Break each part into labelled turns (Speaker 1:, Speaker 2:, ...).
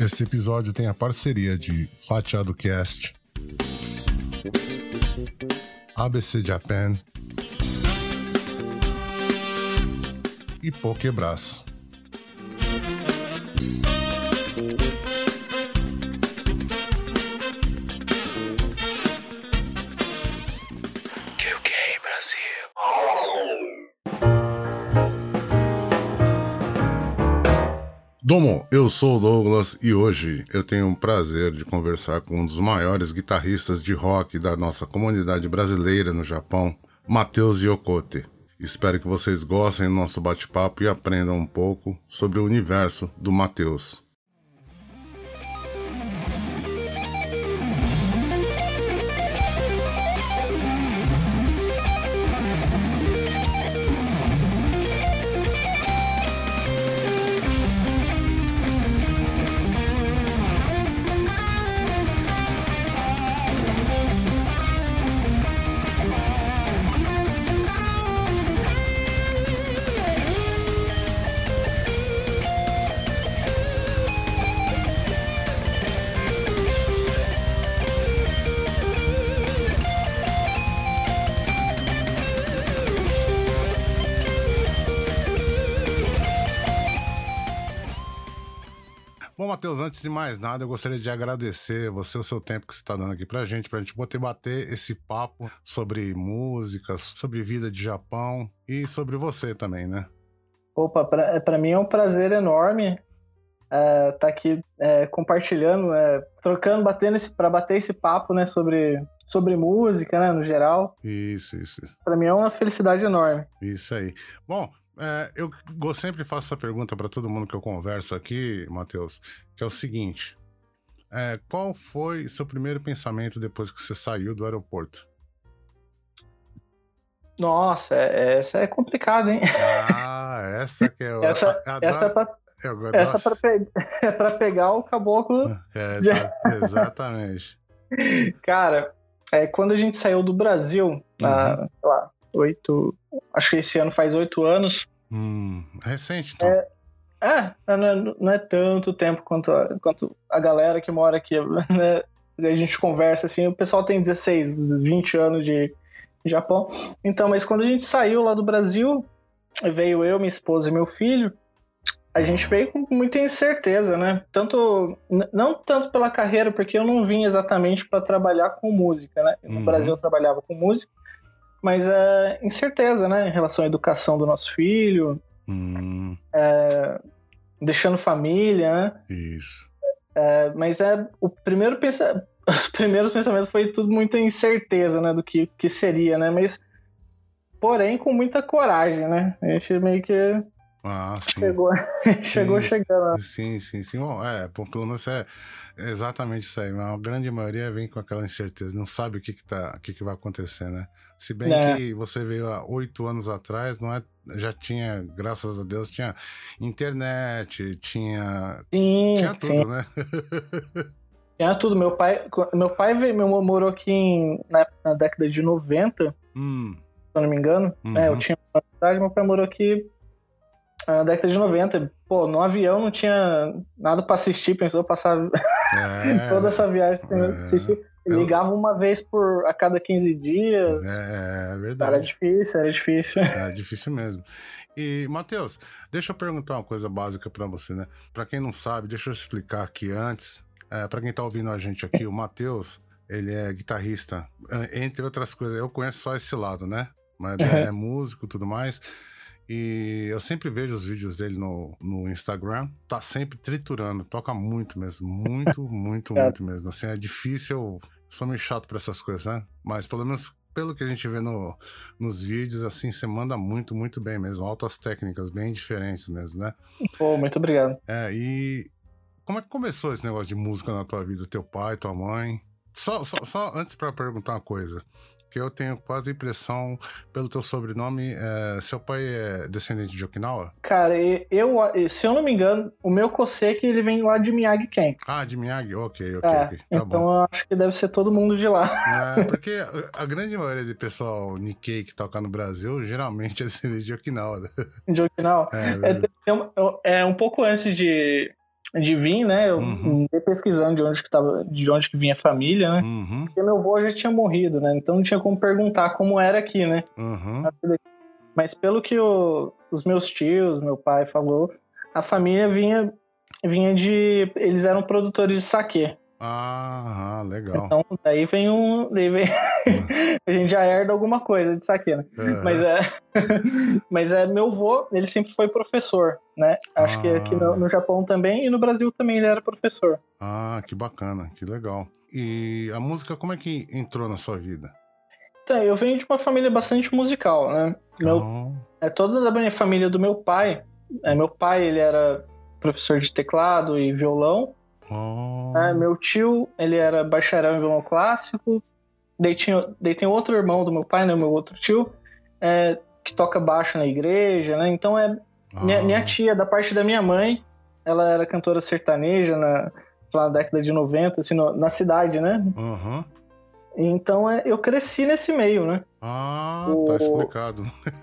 Speaker 1: Este episódio tem a parceria de Fatiado Cast, ABC Japan e Pokebras. Domo, eu sou o Douglas e hoje eu tenho o prazer de conversar com um dos maiores guitarristas de rock da nossa comunidade brasileira no Japão, Matheus Yokote. Espero que vocês gostem do nosso bate-papo e aprendam um pouco sobre o universo do Matheus. Antes de mais nada, eu gostaria de agradecer você o seu tempo que você está dando aqui pra gente, pra gente poder bater esse papo sobre músicas, sobre vida de Japão e sobre você também, né?
Speaker 2: Opa, pra, pra mim é um prazer enorme estar tá aqui é, compartilhando, é, trocando, batendo esse, para bater esse papo, né, sobre, sobre música, né, no geral.
Speaker 1: Isso, isso.
Speaker 2: Para mim é uma felicidade enorme.
Speaker 1: Isso aí. Bom, é, eu sempre faço essa pergunta para todo mundo que eu converso aqui, Matheus, que é o seguinte: é, qual foi seu primeiro pensamento depois que você saiu do aeroporto?
Speaker 2: Nossa, é, essa é complicada, hein?
Speaker 1: Ah, essa que é.
Speaker 2: essa,
Speaker 1: a,
Speaker 2: essa é pra, essa pra pe... é pra pegar o caboclo.
Speaker 1: É, exa exatamente.
Speaker 2: Cara, é, quando a gente saiu do Brasil, uhum. sei lá, oito. Acho que esse ano faz oito anos.
Speaker 1: Hum, recente, então.
Speaker 2: É, é não, é, não é tanto tempo quanto a, quanto a galera que mora aqui, né? A gente conversa assim, o pessoal tem 16, 20 anos de Japão. Então, mas quando a gente saiu lá do Brasil, veio eu, minha esposa e meu filho, a gente veio com muita incerteza, né? Tanto não tanto pela carreira, porque eu não vim exatamente para trabalhar com música, né? No uhum. Brasil eu trabalhava com música, mas é incerteza, né, em relação à educação do nosso filho,
Speaker 1: hum.
Speaker 2: é, deixando família, né?
Speaker 1: Isso.
Speaker 2: É, mas é o primeiro pensa, os primeiros pensamentos foi tudo muita incerteza, né, do que, que seria, né? Mas porém com muita coragem, né? A gente meio que
Speaker 1: ah, sim.
Speaker 2: Chegou, chegou
Speaker 1: sim,
Speaker 2: chegando.
Speaker 1: Sim, sim, sim. Bom, é, pelo menos é exatamente isso aí. Mas a grande maioria vem com aquela incerteza, não sabe o que, que, tá, o que, que vai acontecer, né? Se bem é. que você veio há oito anos atrás, não é, já tinha, graças a Deus, tinha internet, tinha.
Speaker 2: Sim,
Speaker 1: tinha tudo,
Speaker 2: sim.
Speaker 1: né?
Speaker 2: tinha tudo. Meu pai, meu pai veio, meu, morou aqui em, na, na década de 90,
Speaker 1: hum. se
Speaker 2: eu não me engano.
Speaker 1: Uhum.
Speaker 2: É, eu tinha uma cidade, meu pai morou aqui na década de 90. Pô, no avião não tinha nada para assistir, pensou passar
Speaker 1: é,
Speaker 2: toda essa viagem é, assistir. Ligava uma vez por a cada 15 dias.
Speaker 1: É, é verdade.
Speaker 2: Era difícil, era difícil.
Speaker 1: É difícil mesmo. E, Matheus, deixa eu perguntar uma coisa básica para você, né? Para quem não sabe, deixa eu explicar aqui antes. É, para quem tá ouvindo a gente aqui, o Matheus, ele é guitarrista. Entre outras coisas, eu conheço só esse lado, né? Mas uhum. é músico e tudo mais. E eu sempre vejo os vídeos dele no, no Instagram. Tá sempre triturando, toca muito mesmo. Muito, muito, muito mesmo. Assim, é difícil. Eu sou meio chato pra essas coisas, né? Mas pelo menos pelo que a gente vê no, nos vídeos, assim, você manda muito, muito bem mesmo. Altas técnicas, bem diferentes mesmo, né?
Speaker 2: Pô, muito obrigado.
Speaker 1: É, e como é que começou esse negócio de música na tua vida? Teu pai, tua mãe? Só, só, só antes para perguntar uma coisa. Que eu tenho quase a impressão, pelo teu sobrenome, é, seu pai é descendente de Okinawa?
Speaker 2: Cara, eu, se eu não me engano, o meu Koseki, ele vem lá de Miyagi-Ken.
Speaker 1: Ah, de Miyagi? Ok, ok,
Speaker 2: é,
Speaker 1: ok. Tá
Speaker 2: então
Speaker 1: bom.
Speaker 2: eu acho que deve ser todo mundo de lá.
Speaker 1: É, porque a grande maioria de pessoal Nikkei que toca no Brasil, geralmente é descendente de Okinawa. né?
Speaker 2: De Okinawa.
Speaker 1: É,
Speaker 2: É, é um pouco antes de, de vir, né? Eu
Speaker 1: Uhum.
Speaker 2: pesquisando de onde que tava, de onde que vinha a família, né?
Speaker 1: Uhum,
Speaker 2: Porque meu avô já tinha morrido, né? Então não tinha como perguntar como era aqui, né?
Speaker 1: uhum.
Speaker 2: Mas pelo que o- os meus tios, meu pai falou, a família vinha vinha de eles eram produtores de saquê.
Speaker 1: Ah, legal.
Speaker 2: Então daí vem um, daí vem a gente já herda alguma coisa de saquê, né?
Speaker 1: É.
Speaker 2: Mas é mas é meu avô, ele sempre foi professor, né? Acho que aqui no, no Japão também e no Brasil também ele era professor.
Speaker 1: Ah, que bacana, que legal. E a música, como é que entrou na sua vida?
Speaker 2: Então, eu venho de uma família bastante musical, né? Meu,
Speaker 1: Oh,
Speaker 2: é, toda a minha família do meu pai, é, meu pai ele era professor de teclado e violão,
Speaker 1: oh.
Speaker 2: meu tio ele era bacharel em violão clássico, daí, tinha, daí tem outro irmão do meu pai, né, meu outro tio, é, que toca baixo na igreja, né? Então é minha,
Speaker 1: Ah,
Speaker 2: minha tia, da parte da minha mãe, ela era cantora sertaneja na, lá na década de 90, assim, no- na cidade, né?
Speaker 1: aham.
Speaker 2: Então é, eu cresci nesse meio, né?
Speaker 1: Ah,
Speaker 2: O-
Speaker 1: tá explicado.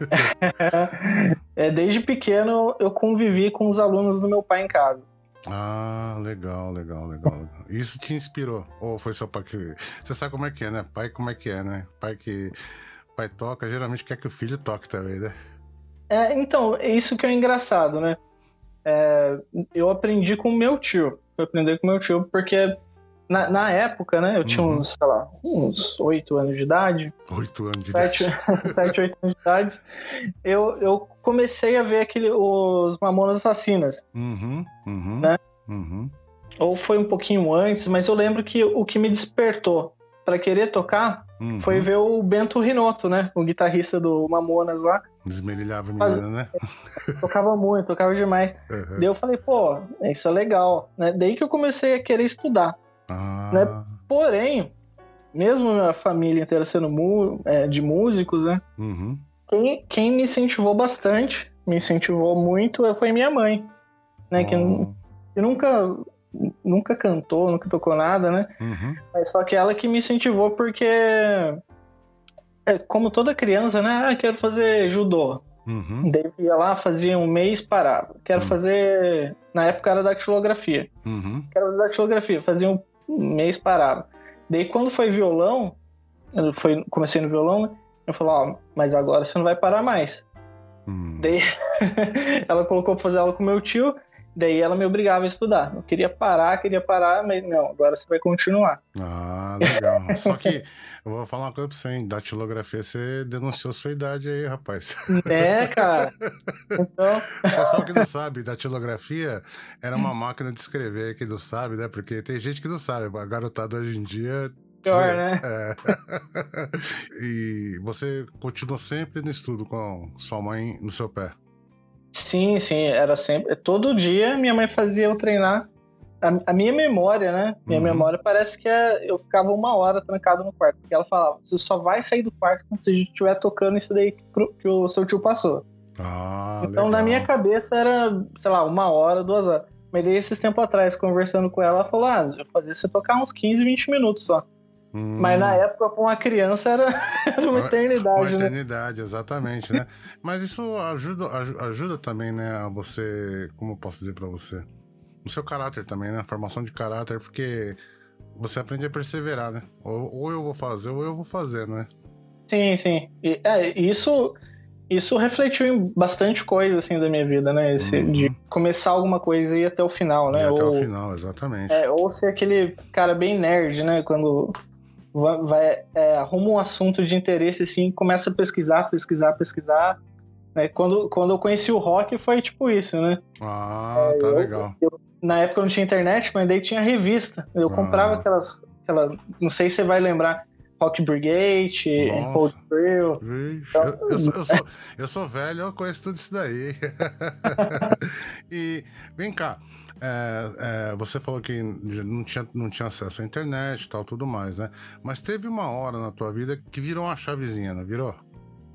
Speaker 2: É, desde pequeno eu convivi com os alunos do meu pai em casa.
Speaker 1: Ah, legal, legal, legal. Isso te inspirou? Ou foi seu pai que. Você sabe como é que é, né? Pai, como é que é, né? Pai que. Pai toca, geralmente quer que o filho toque também, né?
Speaker 2: É, então, é isso que é engraçado, né? É, eu aprendi com meu tio. Eu aprendi com meu tio, porque na, na época, né? Eu tinha
Speaker 1: Uhum.
Speaker 2: uns, sei lá, uns 8 anos de idade,
Speaker 1: Oito anos de
Speaker 2: 7,
Speaker 1: idade.
Speaker 2: 7 8 anos de idade. Eu, eu comecei a ver aquele, os Mamonas Assassinas.
Speaker 1: Uhum, uhum.
Speaker 2: Né?
Speaker 1: Uhum.
Speaker 2: Ou foi um pouquinho antes, mas eu lembro que o que me despertou para querer tocar
Speaker 1: uhum.
Speaker 2: foi ver o Bento Rinotto, né? O guitarrista do Mamonas lá.
Speaker 1: Desmerilhava a menina, né?
Speaker 2: Tocava muito, tocava demais.
Speaker 1: Uhum.
Speaker 2: Daí eu falei, pô, isso é legal. Né? Daí que eu comecei a querer estudar.
Speaker 1: Ah,
Speaker 2: Né? Porém, mesmo a família inteira sendo mu- é, de músicos, né?
Speaker 1: uhum.
Speaker 2: Quem, quem me incentivou bastante, me incentivou muito, foi minha mãe. Né? Que,
Speaker 1: Oh,
Speaker 2: que nunca, nunca cantou, nunca tocou nada, né?
Speaker 1: uhum.
Speaker 2: Mas só que ela que me incentivou porque... É, como toda criança, né? Ah, quero fazer judô.
Speaker 1: Uhum.
Speaker 2: Daí eu ia lá, fazia um mês, parava. Quero
Speaker 1: Hum.
Speaker 2: fazer. Na época era datilografia.
Speaker 1: Uhum.
Speaker 2: Quero fazer datilografia. Fazia um mês, parava. Daí quando foi violão, eu foi, comecei no violão, né? Eu falei, ó, mas agora você não vai parar mais.
Speaker 1: Hum.
Speaker 2: Daí ela colocou pra fazer aula com meu tio, daí ela me obrigava a estudar. Eu queria parar, queria parar, mas não, agora você vai continuar.
Speaker 1: Ah, legal. Só que eu vou falar uma coisa pra você, hein? Datilografia, você denunciou sua idade aí, rapaz.
Speaker 2: É, cara. Então,
Speaker 1: O pessoal que não sabe, datilografia era uma máquina de escrever, que não sabe, né? Porque tem gente que não sabe. A garotada hoje em dia.
Speaker 2: pior, né?
Speaker 1: É. e você continuou sempre no estudo com sua mãe no seu pé.
Speaker 2: Sim, sim, era sempre. Todo dia minha mãe fazia eu treinar. A, a minha memória, né? Minha
Speaker 1: Uhum.
Speaker 2: memória parece que é- eu ficava uma hora trancado no quarto. Porque ela falava: você só vai sair do quarto quando você estiver tocando isso daí que, pro- que o seu tio passou.
Speaker 1: Ah,
Speaker 2: então
Speaker 1: legal.
Speaker 2: na minha cabeça era, sei lá, uma hora, duas horas. Mas daí esses tempos atrás, conversando com ela, ela falou: ah, eu fazia você tocar uns 15, 20 minutos só.
Speaker 1: Hum,
Speaker 2: Mas na época, pra uma criança, era, era uma
Speaker 1: Uma
Speaker 2: eternidade, né?
Speaker 1: eternidade, exatamente, né? Mas isso ajuda, aju- ajuda também, né, a você, como eu posso dizer pra você? O seu caráter também, né? A formação de caráter, porque você aprende a perseverar, né? Ou, ou eu vou fazer, ou eu vou fazer, né?
Speaker 2: Sim, sim. E, é, isso, isso refletiu em bastante coisa assim da minha vida, né? Esse,
Speaker 1: Uhum.
Speaker 2: De começar alguma coisa e ir até o final,
Speaker 1: E
Speaker 2: né?
Speaker 1: até
Speaker 2: ou,
Speaker 1: o final, exatamente.
Speaker 2: é, ou ser aquele cara bem nerd, né? Quando vai, vai- é, arruma um assunto de interesse assim, começa a pesquisar, pesquisar, pesquisar. Né? Quando, quando eu conheci o rock foi tipo isso, né?
Speaker 1: Ah, tá
Speaker 2: eu-
Speaker 1: legal.
Speaker 2: Na época não tinha internet, mas daí tinha revista. Eu
Speaker 1: Ah.
Speaker 2: comprava aquelas, aquelas. Não sei se você vai lembrar. Rock Brigade, Hold Thrill.
Speaker 1: Então... Eu, eu, sou, eu, sou, eu sou velho, eu conheço tudo isso daí. e vem cá. É, é, você falou que não tinha, não tinha acesso à internet e tal, tudo mais, né? Mas teve uma hora na tua vida que virou uma chavezinha, não virou?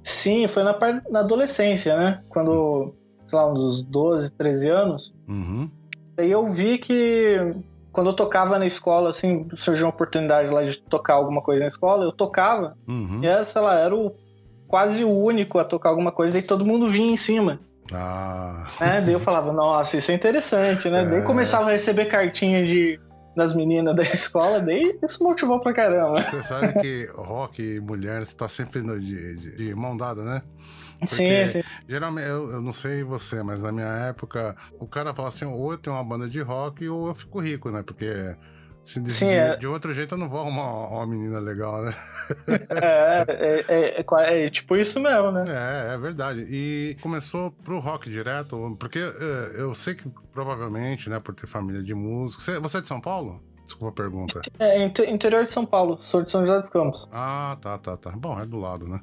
Speaker 2: Sim, foi na, na adolescência, né? Quando, sei lá, uns 12, 13 anos.
Speaker 1: Uhum.
Speaker 2: Aí eu vi que quando eu tocava na escola, assim, surgiu uma oportunidade lá de tocar alguma coisa na escola, eu tocava.
Speaker 1: Uhum.
Speaker 2: E essa, sei lá, era o, quase o único a tocar alguma coisa e todo mundo vinha em cima.
Speaker 1: Ah.
Speaker 2: É, daí eu falava, nossa, isso é interessante, né? É. Daí começava a receber cartinha de, das meninas da escola, daí isso motivou pra caramba.
Speaker 1: Você sabe que rock e mulher está sempre de, de, de mão dada, né?
Speaker 2: Porque sim, sim.
Speaker 1: Geralmente, eu, eu, não sei você, mas na minha época, o cara fala assim: ou eu tenho uma banda de rock ou eu fico rico, né? Porque se decidir sim, é... de outro jeito, eu não vou arrumar uma, menina legal, né?
Speaker 2: É, é, é, é, é, tipo isso mesmo, né?
Speaker 1: É, é verdade. E começou pro rock direto, porque eu sei que provavelmente, né, por ter família de músicos. Você, você é de São Paulo? Desculpa a pergunta.
Speaker 2: É, interior de São Paulo, sou de São José dos Campos.
Speaker 1: Ah, tá, tá, tá. Bom, é do lado, né?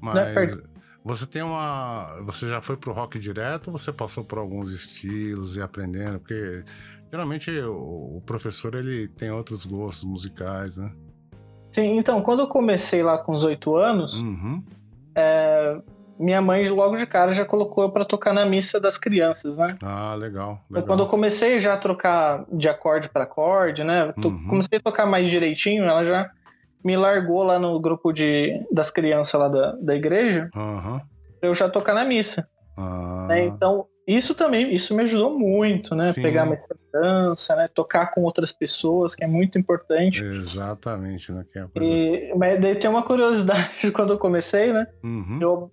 Speaker 1: Mas. Você tem uma. Você já foi pro rock direto ou você passou por alguns estilos e aprendendo? Porque geralmente o, professor ele tem outros gostos musicais, né?
Speaker 2: Sim, então, quando eu comecei lá com os oito anos,
Speaker 1: uhum.
Speaker 2: é, minha mãe logo de cara já colocou eu pra tocar na missa das crianças, né?
Speaker 1: Ah, legal. legal.
Speaker 2: Então, quando eu comecei já a trocar de acorde para acorde, né? Uhum. Comecei a tocar mais direitinho, ela já me largou lá no grupo de, das crianças lá da, da igreja,
Speaker 1: uhum.
Speaker 2: eu já tocar na missa.
Speaker 1: Ah.
Speaker 2: Né? Então, isso também, isso me ajudou muito, né?
Speaker 1: Sim.
Speaker 2: Pegar minha dança, né? Tocar com outras pessoas, que é muito importante.
Speaker 1: Exatamente, né? Que é
Speaker 2: e, mas daí tem uma curiosidade quando eu comecei, né?
Speaker 1: Uhum.
Speaker 2: Eu,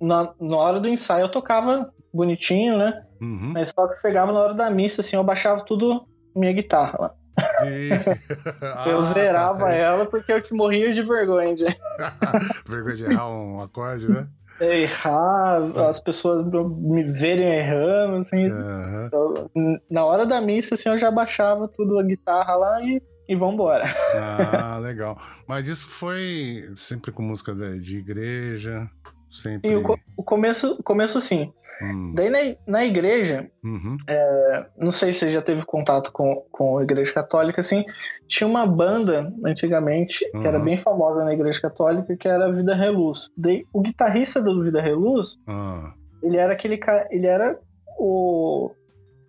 Speaker 2: na, na hora do ensaio, eu tocava bonitinho, né?
Speaker 1: Uhum.
Speaker 2: Mas só que chegava na hora da missa, assim, eu baixava tudo minha guitarra lá. Eu ah, zerava tá. ela porque eu que morria de vergonha. De...
Speaker 1: vergonha de errar um acorde, né?
Speaker 2: Errar, as pessoas me verem errando, assim.
Speaker 1: Uhum.
Speaker 2: Na hora da missa, assim, eu já baixava tudo a guitarra lá e, e vambora.
Speaker 1: Ah, legal. Mas isso foi sempre com música de igreja? Sempre.
Speaker 2: E o, o começo, começo sim.
Speaker 1: Hum.
Speaker 2: Daí na, na igreja,
Speaker 1: uhum.
Speaker 2: é, não sei se você já teve contato com, com a igreja católica, assim, tinha uma banda antigamente uhum. que era uhum. bem famosa na igreja católica, que era Vida Reluz. Daí, o guitarrista do Vida Reluz,
Speaker 1: uhum.
Speaker 2: ele era aquele cara, ele era o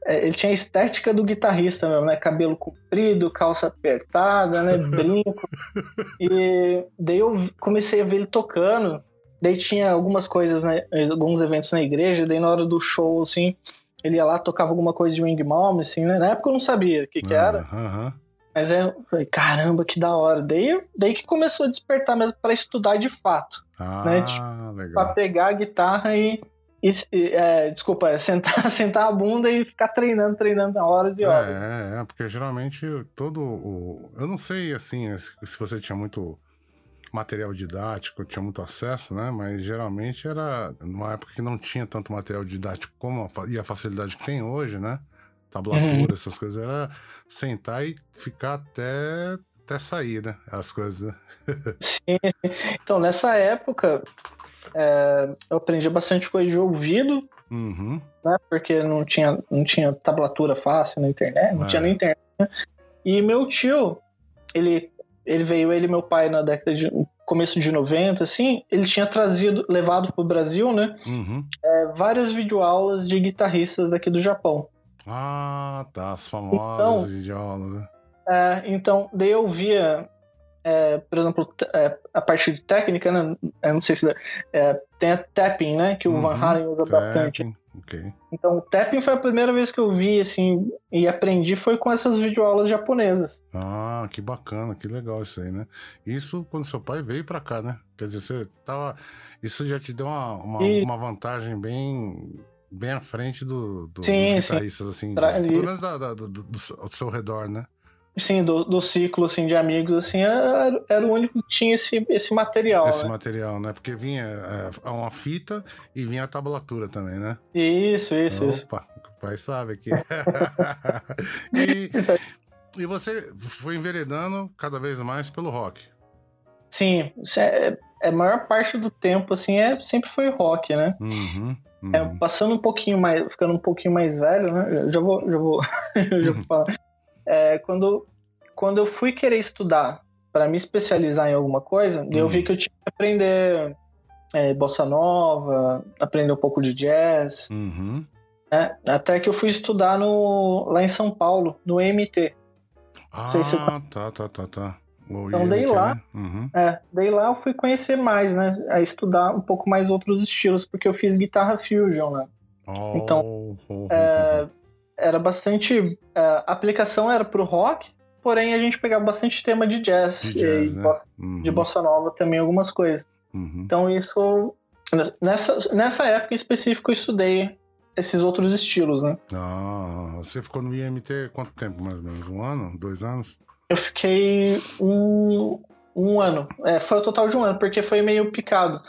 Speaker 2: é, ele tinha a estética do guitarrista mesmo, né? Cabelo comprido, calça apertada, né? Brinco. e daí eu comecei a ver ele tocando. Daí tinha algumas coisas, né, alguns eventos na igreja, daí na hora do show, assim, ele ia lá, tocava alguma coisa de Wing Malm, assim, né? Na época eu não sabia o que, que era.
Speaker 1: Uhum.
Speaker 2: Mas é, eu falei, caramba, que da hora. Daí, daí que começou a despertar mesmo para estudar de fato.
Speaker 1: Ah,
Speaker 2: né?
Speaker 1: Tipo, legal.
Speaker 2: Pra pegar a guitarra e. e é, desculpa, é sentar, sentar a bunda e ficar treinando, treinando horas e horas.
Speaker 1: É, é, porque geralmente todo o. Eu não sei, assim, se você tinha muito material didático, tinha muito acesso, né? Mas geralmente era numa época que não tinha tanto material didático como a, e a facilidade que tem hoje, né? Tablatura, uhum. essas coisas, era sentar e ficar até, até sair, né? As coisas, né?
Speaker 2: sim, Então, nessa época, é, eu aprendi bastante coisa de ouvido,
Speaker 1: uhum.
Speaker 2: né? Porque não tinha, não tinha tablatura fácil na internet, não é. tinha na internet. Né? E meu tio, ele ele veio, ele e meu pai, na década de. começo de 90, assim, ele tinha trazido, levado pro Brasil, né?
Speaker 1: Uhum.
Speaker 2: É, várias videoaulas de guitarristas daqui do Japão.
Speaker 1: Ah, tá, as famosas então, videoaulas, né?
Speaker 2: É, então, daí eu via, é, por exemplo, é, a parte de técnica, né? Eu não sei se. É, tem a tapping, né? Que o uhum, Van Halen usa tapping. bastante.
Speaker 1: Okay.
Speaker 2: Então, o tapping foi a primeira vez que eu vi, assim, e aprendi foi com essas videoaulas japonesas.
Speaker 1: Ah, que bacana, que legal isso aí, né? Isso quando seu pai veio para cá, né? Quer dizer, você tava... Isso já te deu uma, uma, e... uma vantagem bem bem à frente do, do
Speaker 2: sim,
Speaker 1: dos guitarristas, sim. assim, Tra... pelo menos da, da, do, do, do, seu redor, né?
Speaker 2: Sim, do, do ciclo assim, de amigos, assim, era, era o único que tinha esse, esse material.
Speaker 1: Esse
Speaker 2: né?
Speaker 1: material, né? Porque vinha é, uma fita e vinha a tablatura também, né?
Speaker 2: Isso, isso,
Speaker 1: Opa,
Speaker 2: isso.
Speaker 1: o pai sabe aqui. e, e você foi enveredando cada vez mais pelo rock.
Speaker 2: Sim, é, é, a maior parte do tempo, assim, é, sempre foi rock, né?
Speaker 1: Uhum, uhum.
Speaker 2: É, passando um pouquinho mais, ficando um pouquinho mais velho, né? Já vou, já vou, já vou falar. É, quando, quando eu fui querer estudar para me especializar em alguma coisa, uhum. eu vi que eu tinha que aprender é, bossa nova, aprender um pouco de jazz.
Speaker 1: Uhum.
Speaker 2: É, até que eu fui estudar no, lá em São Paulo, no MT.
Speaker 1: Ah, se tá, tá, tá, tá.
Speaker 2: O então, daí lá, né? uhum. é, daí lá eu fui conhecer mais, né? A estudar um pouco mais outros estilos, porque eu fiz guitarra fusion, né?
Speaker 1: Oh,
Speaker 2: então,
Speaker 1: oh, oh,
Speaker 2: é, era bastante. É, a aplicação era pro rock, porém a gente pegava bastante tema de jazz,
Speaker 1: de, jazz,
Speaker 2: e,
Speaker 1: né?
Speaker 2: uhum. de bossa nova também, algumas coisas.
Speaker 1: Uhum.
Speaker 2: Então, isso. Nessa, nessa época em específico, eu estudei esses outros estilos, né?
Speaker 1: Ah, você ficou no IMT quanto tempo, mais ou menos? Um ano? Dois anos?
Speaker 2: Eu fiquei um, um ano. É, foi o total de um ano, porque foi meio picado.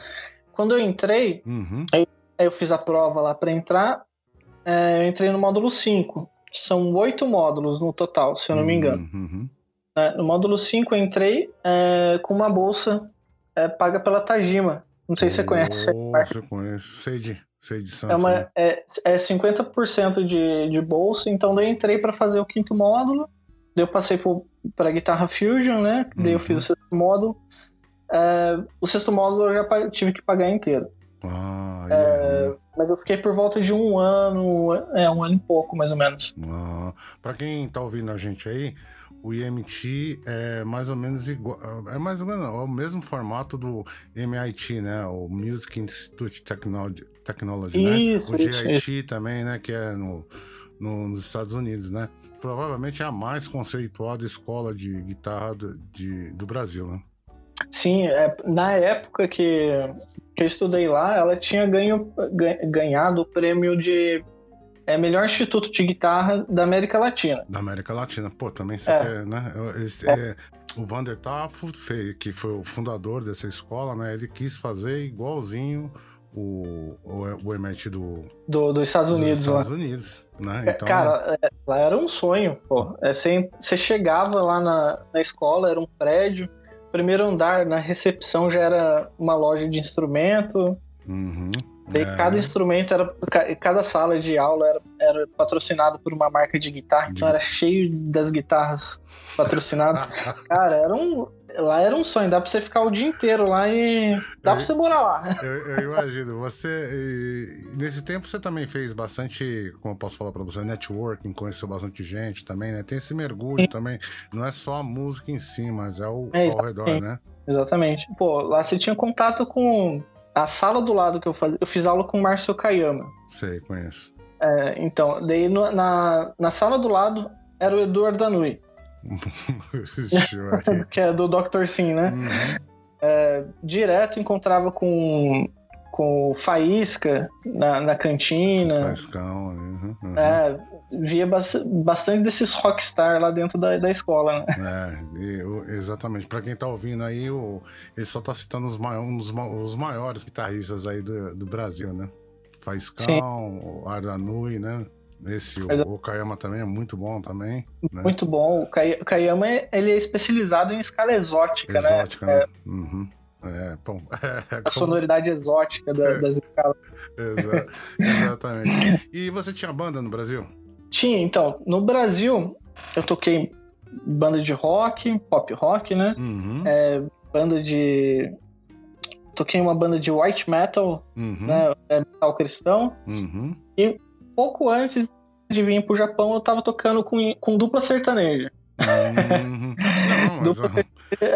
Speaker 2: Quando eu entrei,
Speaker 1: uhum.
Speaker 2: aí, aí, eu fiz a prova lá para entrar, é, eu entrei no módulo 5. São oito módulos no total, se eu não me engano.
Speaker 1: Uhum.
Speaker 2: É, no módulo 5 eu entrei é, com uma bolsa é, paga pela Tajima. Não sei se você conhece.
Speaker 1: Oh, você conhece. Sei de, sei de Santos,
Speaker 2: é, uma,
Speaker 1: né?
Speaker 2: é, é 50% de, de bolsa, então daí eu entrei para fazer o quinto módulo. Daí eu passei para guitarra Fusion, né? Daí eu fiz o
Speaker 1: Uhum.
Speaker 2: sexto módulo. É, o sexto módulo eu já tive que pagar inteiro.
Speaker 1: Ah,
Speaker 2: É,
Speaker 1: é.
Speaker 2: Mas eu fiquei por volta de um ano, é, um ano e pouco, mais ou menos.
Speaker 1: Ah, pra quem tá ouvindo a gente aí, o IMT é mais ou menos igual. É mais ou menos é o mesmo formato do MIT, né? O Music Institute Technology, Technology né?
Speaker 2: Isso,
Speaker 1: O
Speaker 2: isso,
Speaker 1: GIT também, né? Que é no, no- nos Estados Unidos, né? Provavelmente é a mais conceituada escola de guitarra do, de, do Brasil, né?
Speaker 2: Sim, é, na época que, que eu estudei lá, ela tinha ganho, ga- ganhado o prêmio de é, melhor instituto de guitarra da América Latina.
Speaker 1: Da América Latina. Pô, também você
Speaker 2: É.
Speaker 1: quer, né? Eu- esse- é, o Vander Tafo, fe- que foi o fundador dessa escola, né? Ele quis fazer igualzinho o, o, o MIT do,
Speaker 2: Do, dos Estados
Speaker 1: dos
Speaker 2: Unidos lá.
Speaker 1: Estados Unidos, né?
Speaker 2: É,
Speaker 1: Então,
Speaker 2: Cara, é, lá era um sonho, pô. É, Você você chegava lá na, na escola, era um prédio, primeiro andar, na recepção já era uma loja de instrumento,
Speaker 1: uhum,
Speaker 2: daí
Speaker 1: é,
Speaker 2: cada instrumento era. ca- Cada sala de aula era, era patrocinado por uma marca de guitarra, então era cheio das guitarras patrocinadas. Cara, era um. Lá era um sonho, dá pra você ficar o dia inteiro lá e. dá pra você morar lá.
Speaker 1: eu, eu imagino. Você, e, nesse tempo, você também fez bastante, como eu posso falar pra você, networking, conheceu bastante gente também, né? Tem esse mergulho também. Não é só a música em si, mas é o
Speaker 2: É,
Speaker 1: ao redor, né?
Speaker 2: Exatamente. Pô, lá você tinha contato com. A sala do lado que eu fazia. Eu fiz aula com o Márcio Kayama.
Speaker 1: Sei, conheço.
Speaker 2: É, então, daí no- na, na sala do lado era o Eduardo Danui. que é do Dr. Sim, né?
Speaker 1: Uhum.
Speaker 2: Direto encontrava com, com o Faísca na, na cantina.
Speaker 1: Faiscão, uhum, uhum.
Speaker 2: É, via bas- bastante desses rockstar lá dentro da, da escola, né?
Speaker 1: É, e o- exatamente. Pra quem tá ouvindo aí, o, ele só tá citando os, mai- um dos, os maiores guitarristas aí do, do Brasil, né? Faiscão, Ardanui, né? Esse, o, Kayama também é muito bom também, né?
Speaker 2: Muito bom. O Kay- o Kayama ele é especializado em escala exótica, né?
Speaker 1: Exótica, né? Uhum. É, bom. É,
Speaker 2: A sonoridade exótica da- das escalas.
Speaker 1: exa- exatamente. E você tinha banda no Brasil?
Speaker 2: Tinha, então, no Brasil, eu toquei banda de rock, pop rock, né?
Speaker 1: Uhum.
Speaker 2: Banda de. Toquei uma banda de white metal,
Speaker 1: Uhum.
Speaker 2: né? é, Metal cristão.
Speaker 1: Uhum.
Speaker 2: Pouco antes de vir pro Japão, eu tava tocando com, com dupla sertaneja.
Speaker 1: Uhum. Não,
Speaker 2: Dupla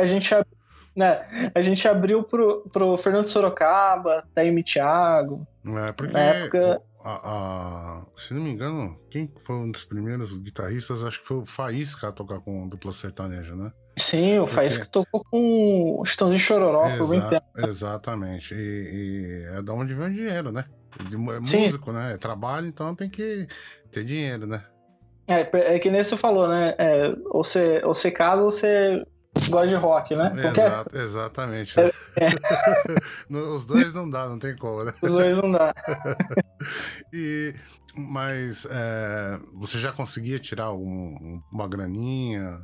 Speaker 2: A gente, ab- né, a gente abriu pro, pro Fernando Sorocaba, Taime Thiago.
Speaker 1: É, porque,
Speaker 2: Na época-
Speaker 1: a- a- se não me engano, quem foi um dos primeiros guitarristas, acho que foi o Faísca a tocar com dupla sertaneja, né?
Speaker 2: Sim, o
Speaker 1: Porque-
Speaker 2: Faísca tocou com o Chitãozinho Chororó por muito
Speaker 1: Exa-
Speaker 2: tempo.
Speaker 1: exatamente. E, e é da onde vem o dinheiro, né? De, é
Speaker 2: Sim.
Speaker 1: músico, né? É trabalho, então tem que ter dinheiro, né?
Speaker 2: É, é que nem você falou, né? É, ou, você, ou você casa ou você gosta de rock, né? Qualquer
Speaker 1: Exa- exatamente.
Speaker 2: É,
Speaker 1: No- Os dois não dá, não tem como, né?
Speaker 2: dos dois não dá.
Speaker 1: E, mas é, você já conseguia tirar um- uma graninha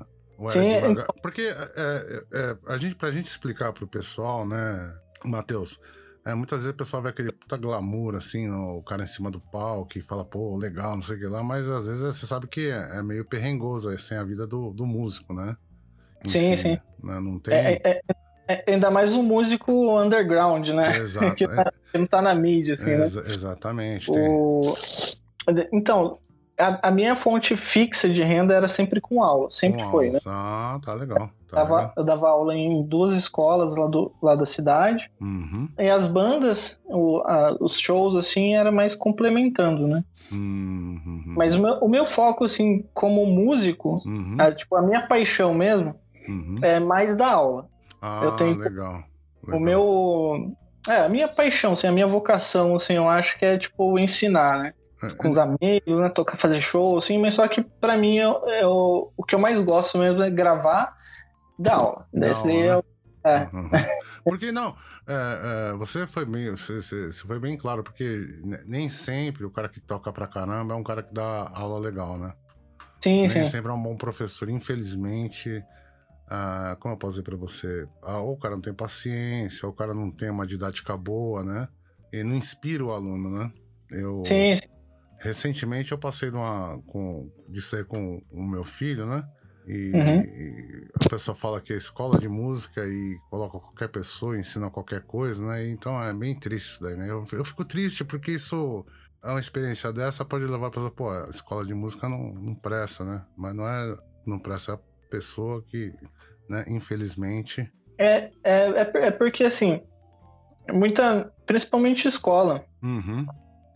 Speaker 1: Sim, devagar? Então... Porque é, é, é, a gente, pra gente explicar pro pessoal, né, Matheus, é, muitas vezes o pessoal vê aquele puta glamour, assim, o cara em cima do palco e fala, pô, legal, não sei o que lá, mas às vezes você sabe que é, é meio perrengoso, assim, a vida do, do músico, né?
Speaker 2: Em sim, si, sim.
Speaker 1: Né? Não tem... É,
Speaker 2: é, é, ainda mais um músico underground, né?
Speaker 1: Exato.
Speaker 2: que, tá, que, não tá na mídia, assim, né?
Speaker 1: Exatamente.
Speaker 2: O... Então, a, a, minha fonte fixa de renda era sempre com aula, sempre com foi, né?
Speaker 1: Ah, tá legal. Tá
Speaker 2: dava,
Speaker 1: legal.
Speaker 2: Eu dava aula em duas escolas lá, do, lá da cidade.
Speaker 1: Uhum.
Speaker 2: E as bandas, o, a, os shows, assim, era mais complementando, né?
Speaker 1: Uhum.
Speaker 2: Mas o meu, o meu, foco, assim, como músico,
Speaker 1: uhum.
Speaker 2: a, tipo, a minha paixão mesmo
Speaker 1: uhum.
Speaker 2: é mais da aula.
Speaker 1: Ah, eu tenho, legal. legal.
Speaker 2: O meu... É, a minha paixão, assim, a minha vocação, assim, eu acho que é, tipo, ensinar, né? Com os amigos, né? Tocar, fazer show, assim, mas só que pra mim eu, eu, o que eu mais gosto mesmo é gravar da aula. Desse
Speaker 1: eu,
Speaker 2: é.
Speaker 1: Uhum. Porque não, é, é, você foi bem, você, você, foi bem claro, porque nem sempre o cara que toca pra caramba é um cara que dá aula legal, né?
Speaker 2: Sim,
Speaker 1: nem
Speaker 2: sim.
Speaker 1: sempre é um bom professor, infelizmente. Ah, como eu posso dizer pra você? Ah, ou o cara não tem paciência, ou o cara não tem uma didática boa, né? E não inspira o aluno, né? Eu,
Speaker 2: sim, sim.
Speaker 1: Recentemente eu passei de, uma, com, de ser com o meu filho, né? E,
Speaker 2: uhum.
Speaker 1: e, a pessoa fala que é escola de música e coloca qualquer pessoa, ensina qualquer coisa, né? Então é bem triste isso daí, né? Eu, eu fico triste porque isso é uma experiência dessa pode levar a pessoa, pô, a escola de música não, não presta, né? Mas não é não presta a pessoa que, né, infelizmente.
Speaker 2: É, é, é, é porque assim, muita, principalmente escola.
Speaker 1: Uhum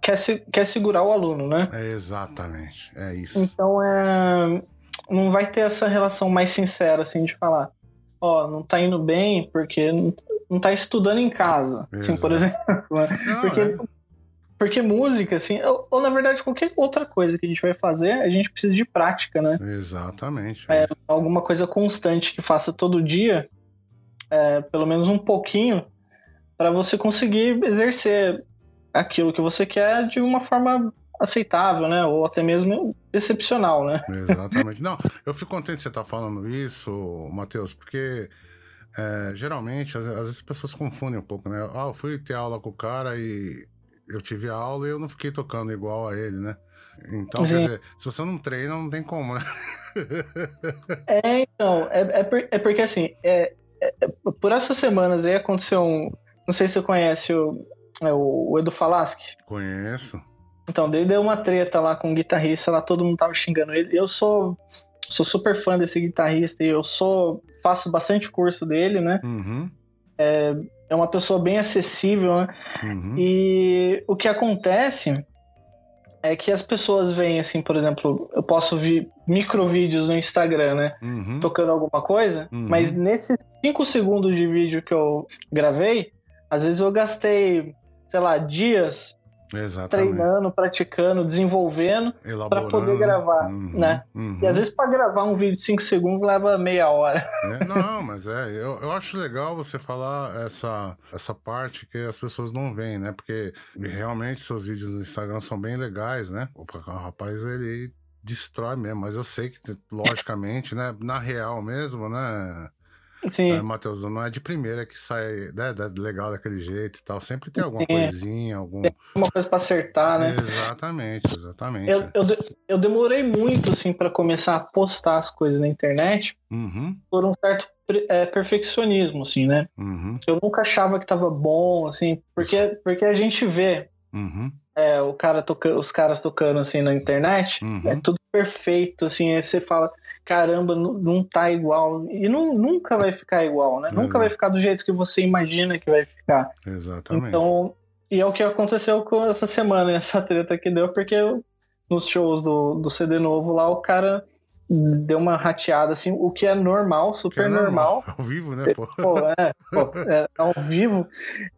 Speaker 2: quer, se, quer segurar o aluno, né?
Speaker 1: É exatamente, é isso.
Speaker 2: Então é, não vai ter essa relação mais sincera, assim, de falar, ó, oh, não tá indo bem porque não, não tá estudando em casa, assim, por exemplo. Né? Não, porque, é. porque música, assim, ou, ou, na verdade qualquer outra coisa que a gente vai fazer, a gente precisa de prática, né?
Speaker 1: Exatamente.
Speaker 2: É, alguma coisa constante que faça todo dia, é, pelo menos um pouquinho, para você conseguir exercer aquilo que você quer de uma forma aceitável, né? Ou até mesmo excepcional, né?
Speaker 1: Exatamente. Não, eu fico contente de você estar tá falando isso, Matheus, porque é, geralmente, às, vezes as pessoas confundem um pouco, né? Ah, eu fui ter aula com o cara e eu tive a aula e eu não fiquei tocando igual a ele, né? Então, Sim. quer dizer, se você não treina, não tem como, né?
Speaker 2: é, então, é, é, por, é porque assim, é, é, por essas semanas aí aconteceu um. Não sei se você conhece o, é o, Edu Falaschi?
Speaker 1: Conheço.
Speaker 2: Então, daí deu uma treta lá com o guitarrista, lá todo mundo tava xingando ele. Eu sou, sou super fã desse guitarrista e eu sou faço bastante curso dele, né?
Speaker 1: Uhum.
Speaker 2: É, é uma pessoa bem acessível, né?
Speaker 1: Uhum.
Speaker 2: E o que acontece é que as pessoas veem, assim, por exemplo, eu posso ver microvídeos no Instagram, né?
Speaker 1: Uhum.
Speaker 2: Tocando alguma coisa,
Speaker 1: uhum.
Speaker 2: mas nesses 5 segundos de vídeo que eu gravei, às vezes eu gastei sei lá, dias
Speaker 1: Exatamente.
Speaker 2: treinando, praticando, desenvolvendo para poder gravar,
Speaker 1: uhum,
Speaker 2: né?
Speaker 1: Uhum.
Speaker 2: E às vezes para gravar um vídeo de 5 segundos leva meia hora.
Speaker 1: É, não, mas é, eu, eu acho legal você falar essa, essa parte que as pessoas não veem, né? Porque realmente seus vídeos no Instagram são bem legais, né? O rapaz, ele destrói mesmo, mas eu sei que, logicamente, né? Na real mesmo, né?
Speaker 2: Sim.
Speaker 1: É, Matheus, não é de primeira que sai né, legal daquele jeito e tal. Sempre tem alguma Sim. coisinha, algum. Tem
Speaker 2: alguma coisa pra acertar, né?
Speaker 1: Exatamente, exatamente.
Speaker 2: Eu, eu, eu demorei muito, assim, para começar a postar as coisas na internet
Speaker 1: uhum.
Speaker 2: por um certo é, perfeccionismo, assim, né?
Speaker 1: Uhum.
Speaker 2: Eu nunca achava que tava bom, assim, porque, porque a gente vê
Speaker 1: uhum.
Speaker 2: é, o cara toca, os caras tocando, assim, na internet,
Speaker 1: uhum.
Speaker 2: é tudo perfeito, assim, aí você fala caramba, não, não tá igual. E não, nunca vai ficar igual, né? Exato. Nunca vai ficar do jeito que você imagina que vai ficar.
Speaker 1: Exatamente.
Speaker 2: Então, e é o que aconteceu com essa semana, essa treta que deu, porque nos shows do, do CD novo lá, o cara deu uma rateada, assim, o que é normal, super é normal.
Speaker 1: normal. Ao vivo, né, pô?
Speaker 2: pô, é, pô, é, ao vivo,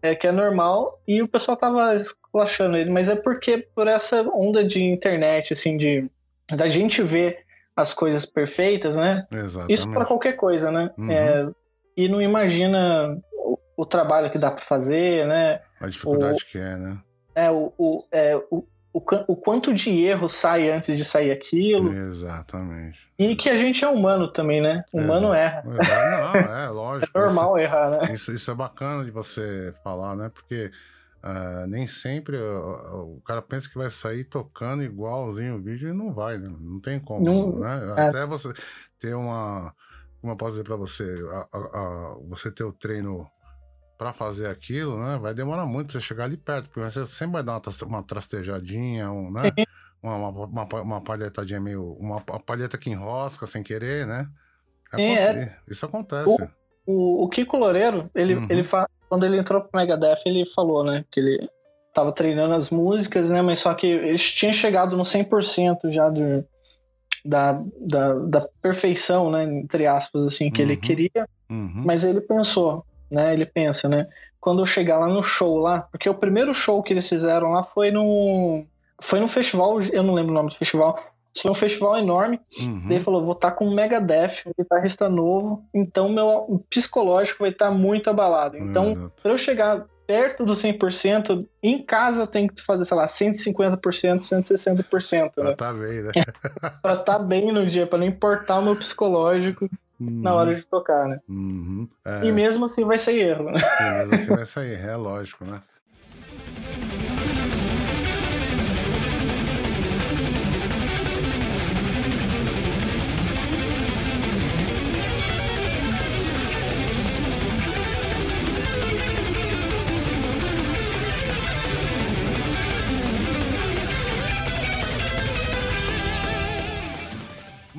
Speaker 2: é que é normal, e o pessoal tava esculachando ele, mas é porque por essa onda de internet, assim, de da gente ver as coisas perfeitas, né?
Speaker 1: Exatamente.
Speaker 2: Isso para qualquer coisa, né?
Speaker 1: Uhum.
Speaker 2: É, e não imagina o, o trabalho que dá para fazer, né?
Speaker 1: A dificuldade o, que é, né?
Speaker 2: É, o, o, é, o, o, o, quanto de erro sai antes de sair aquilo.
Speaker 1: Exatamente.
Speaker 2: E que a gente é humano também, né? Humano erra.
Speaker 1: Não, é lógico.
Speaker 2: é normal
Speaker 1: isso,
Speaker 2: errar, né?
Speaker 1: Isso, isso é bacana de você falar, né? Porque uh, nem sempre o, o, cara pensa que vai sair tocando igualzinho o vídeo e não vai, né? Não tem como, não, né? É. Até você ter uma... Como eu posso dizer pra você? A, a, a, você ter o treino para fazer aquilo, né? Vai demorar muito pra você chegar ali perto, porque você sempre vai dar uma, uma trastejadinha, um, né? Uma, uma, uma, uma, palhetadinha meio. Uma, palheta que enrosca sem querer, né? É, é. Isso acontece.
Speaker 2: O, o, Kiko Loureiro, ele, uhum. ele quando ele entrou pro Megadeth, ele falou, né? Que ele tava treinando as músicas, né? Mas só que ele tinha chegado no 100% já da, da, da perfeição, né? Entre aspas, assim, que uhum. ele queria. Uhum. Mas ele pensou, né? Ele pensa, né? Quando eu chegar lá no show lá, porque o primeiro show que eles fizeram lá foi no foi num festival, eu não lembro o nome do festival. Foi um festival enorme. Uhum. Ele falou: vou estar tá com um Megadeth, um guitarrista novo, então meu psicológico vai estar tá muito abalado. Então, para eu chegar perto do 100%, em casa eu tenho que fazer, sei lá, 150%, 160%. Né?
Speaker 1: Pra tá bem, né?
Speaker 2: pra estar tá bem no dia, pra não importar o meu psicológico uhum. na hora de tocar, né?
Speaker 1: Uhum.
Speaker 2: É... E mesmo assim vai sair erro, né?
Speaker 1: E mesmo assim vai sair, é lógico, né?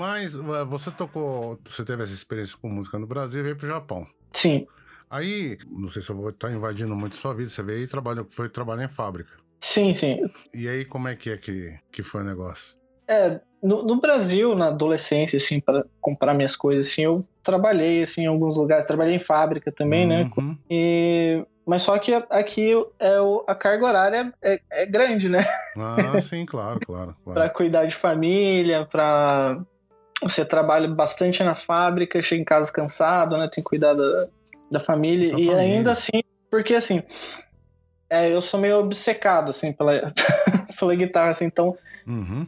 Speaker 1: Mas você tocou, você teve essa experiência com música no Brasil e veio pro Japão.
Speaker 2: Sim.
Speaker 1: Aí, não sei se eu vou estar invadindo muito sua vida, você veio e trabalhou, foi trabalhar em fábrica.
Speaker 2: Sim, sim.
Speaker 1: E aí, como é que é que, que foi o negócio?
Speaker 2: É, no, no Brasil, na adolescência, assim, para comprar minhas coisas, assim, eu trabalhei, assim, em alguns lugares. Trabalhei em fábrica também, né? uhum. né? E mas só que aqui é o, a carga horária é, é grande, né?
Speaker 1: Ah, sim, claro, claro. claro.
Speaker 2: para cuidar de família, para você trabalha bastante na fábrica, chega em casa cansado, né? Tem que cuidar da, da família. Da e família. ainda assim, porque assim, é, eu sou meio obcecado, assim, pela, pela guitarra, assim, então
Speaker 1: uhum.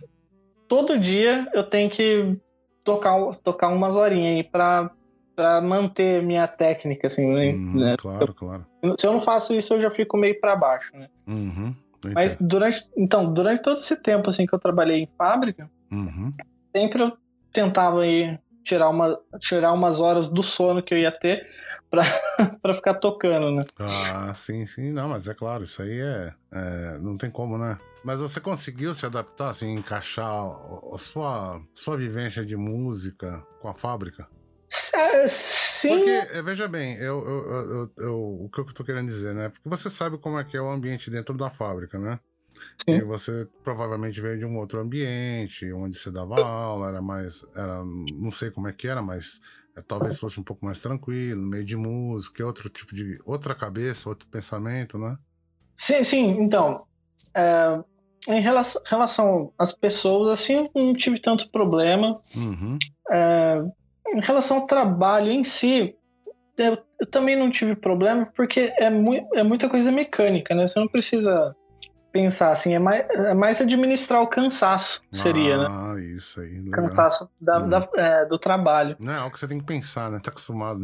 Speaker 2: todo dia eu tenho que tocar, tocar umas horinhas aí pra, pra manter minha técnica, assim, né?
Speaker 1: uhum, né? Claro, eu, claro.
Speaker 2: Se eu não faço isso, eu já fico meio para baixo, né?
Speaker 1: Uhum,
Speaker 2: Mas durante, então, durante todo esse tempo, assim, que eu trabalhei em fábrica,
Speaker 1: uhum.
Speaker 2: sempre eu tentava aí tirar, uma, tirar umas horas do sono que eu ia ter para ficar tocando, né?
Speaker 1: Ah, sim, sim, não, mas é claro, isso aí é, é, não tem como, né? Mas você conseguiu se adaptar, assim, encaixar a sua, sua vivência de música com a fábrica?
Speaker 2: É, sim.
Speaker 1: Porque, é, veja bem, eu, eu, eu, eu, o que eu tô querendo dizer, né? Porque você sabe como é que é o ambiente dentro da fábrica, né? Sim. E você provavelmente veio de um outro ambiente, onde você dava aula, era mais. Era, não sei como é que era, mas é, talvez fosse um pouco mais tranquilo, meio de música, outro tipo de. outra cabeça, outro pensamento, né?
Speaker 2: Sim, sim, então. É, em relação, relação às pessoas, assim, eu não tive tanto problema.
Speaker 1: Uhum.
Speaker 2: É, em relação ao trabalho em si, eu, eu, também não tive problema, porque é, mu é muita coisa mecânica, né? Você não precisa pensar assim, é mais, é mais administrar o cansaço, seria,
Speaker 1: ah,
Speaker 2: né?
Speaker 1: Ah, isso aí.
Speaker 2: Legal. Cansaço da, hum. da, é, do trabalho.
Speaker 1: Não, é algo que você tem que pensar, né? Tá acostumado.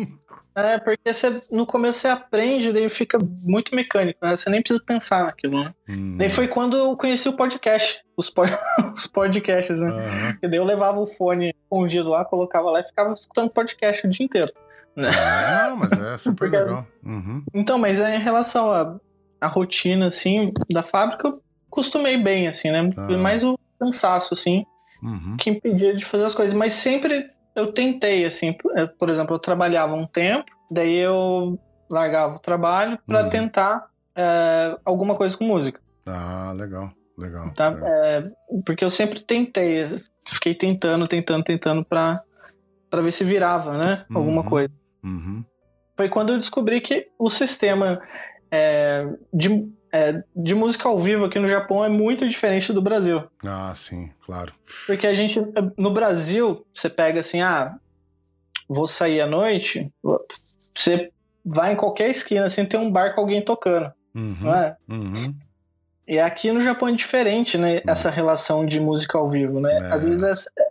Speaker 2: é, porque você, no começo você aprende, daí fica muito mecânico, né? Você nem precisa pensar naquilo, né? Hum. Daí foi quando eu conheci o podcast, os, pod, os podcasts, né? Uhum. E daí eu levava o fone escondido lá, colocava lá e ficava escutando podcast o dia inteiro.
Speaker 1: Né? Ah, não, mas é super legal. Uhum.
Speaker 2: Então, mas é em relação a a rotina, assim, da fábrica, eu costumei bem, assim, né? Ah. Mais o cansaço, assim,
Speaker 1: uhum.
Speaker 2: que impedia de fazer as coisas. Mas sempre eu tentei, assim, por exemplo, eu trabalhava um tempo, daí eu largava o trabalho para uhum. tentar é, alguma coisa com música.
Speaker 1: Ah, legal. Legal.
Speaker 2: Tá?
Speaker 1: legal.
Speaker 2: É, porque eu sempre tentei, fiquei tentando, tentando, tentando para para ver se virava, né? Alguma
Speaker 1: uhum.
Speaker 2: coisa.
Speaker 1: Uhum.
Speaker 2: Foi quando eu descobri que o sistema é, de, é, de música ao vivo aqui no Japão é muito diferente do Brasil.
Speaker 1: Ah, sim, claro.
Speaker 2: Porque a gente, no Brasil, você pega assim, ah, vou sair à noite, você vai em qualquer esquina, assim, tem um bar com alguém tocando,
Speaker 1: uhum,
Speaker 2: não é?
Speaker 1: Uhum.
Speaker 2: E aqui no Japão é diferente, né?
Speaker 1: Hum.
Speaker 2: Essa relação de música ao vivo, né?
Speaker 1: É.
Speaker 2: Às vezes é-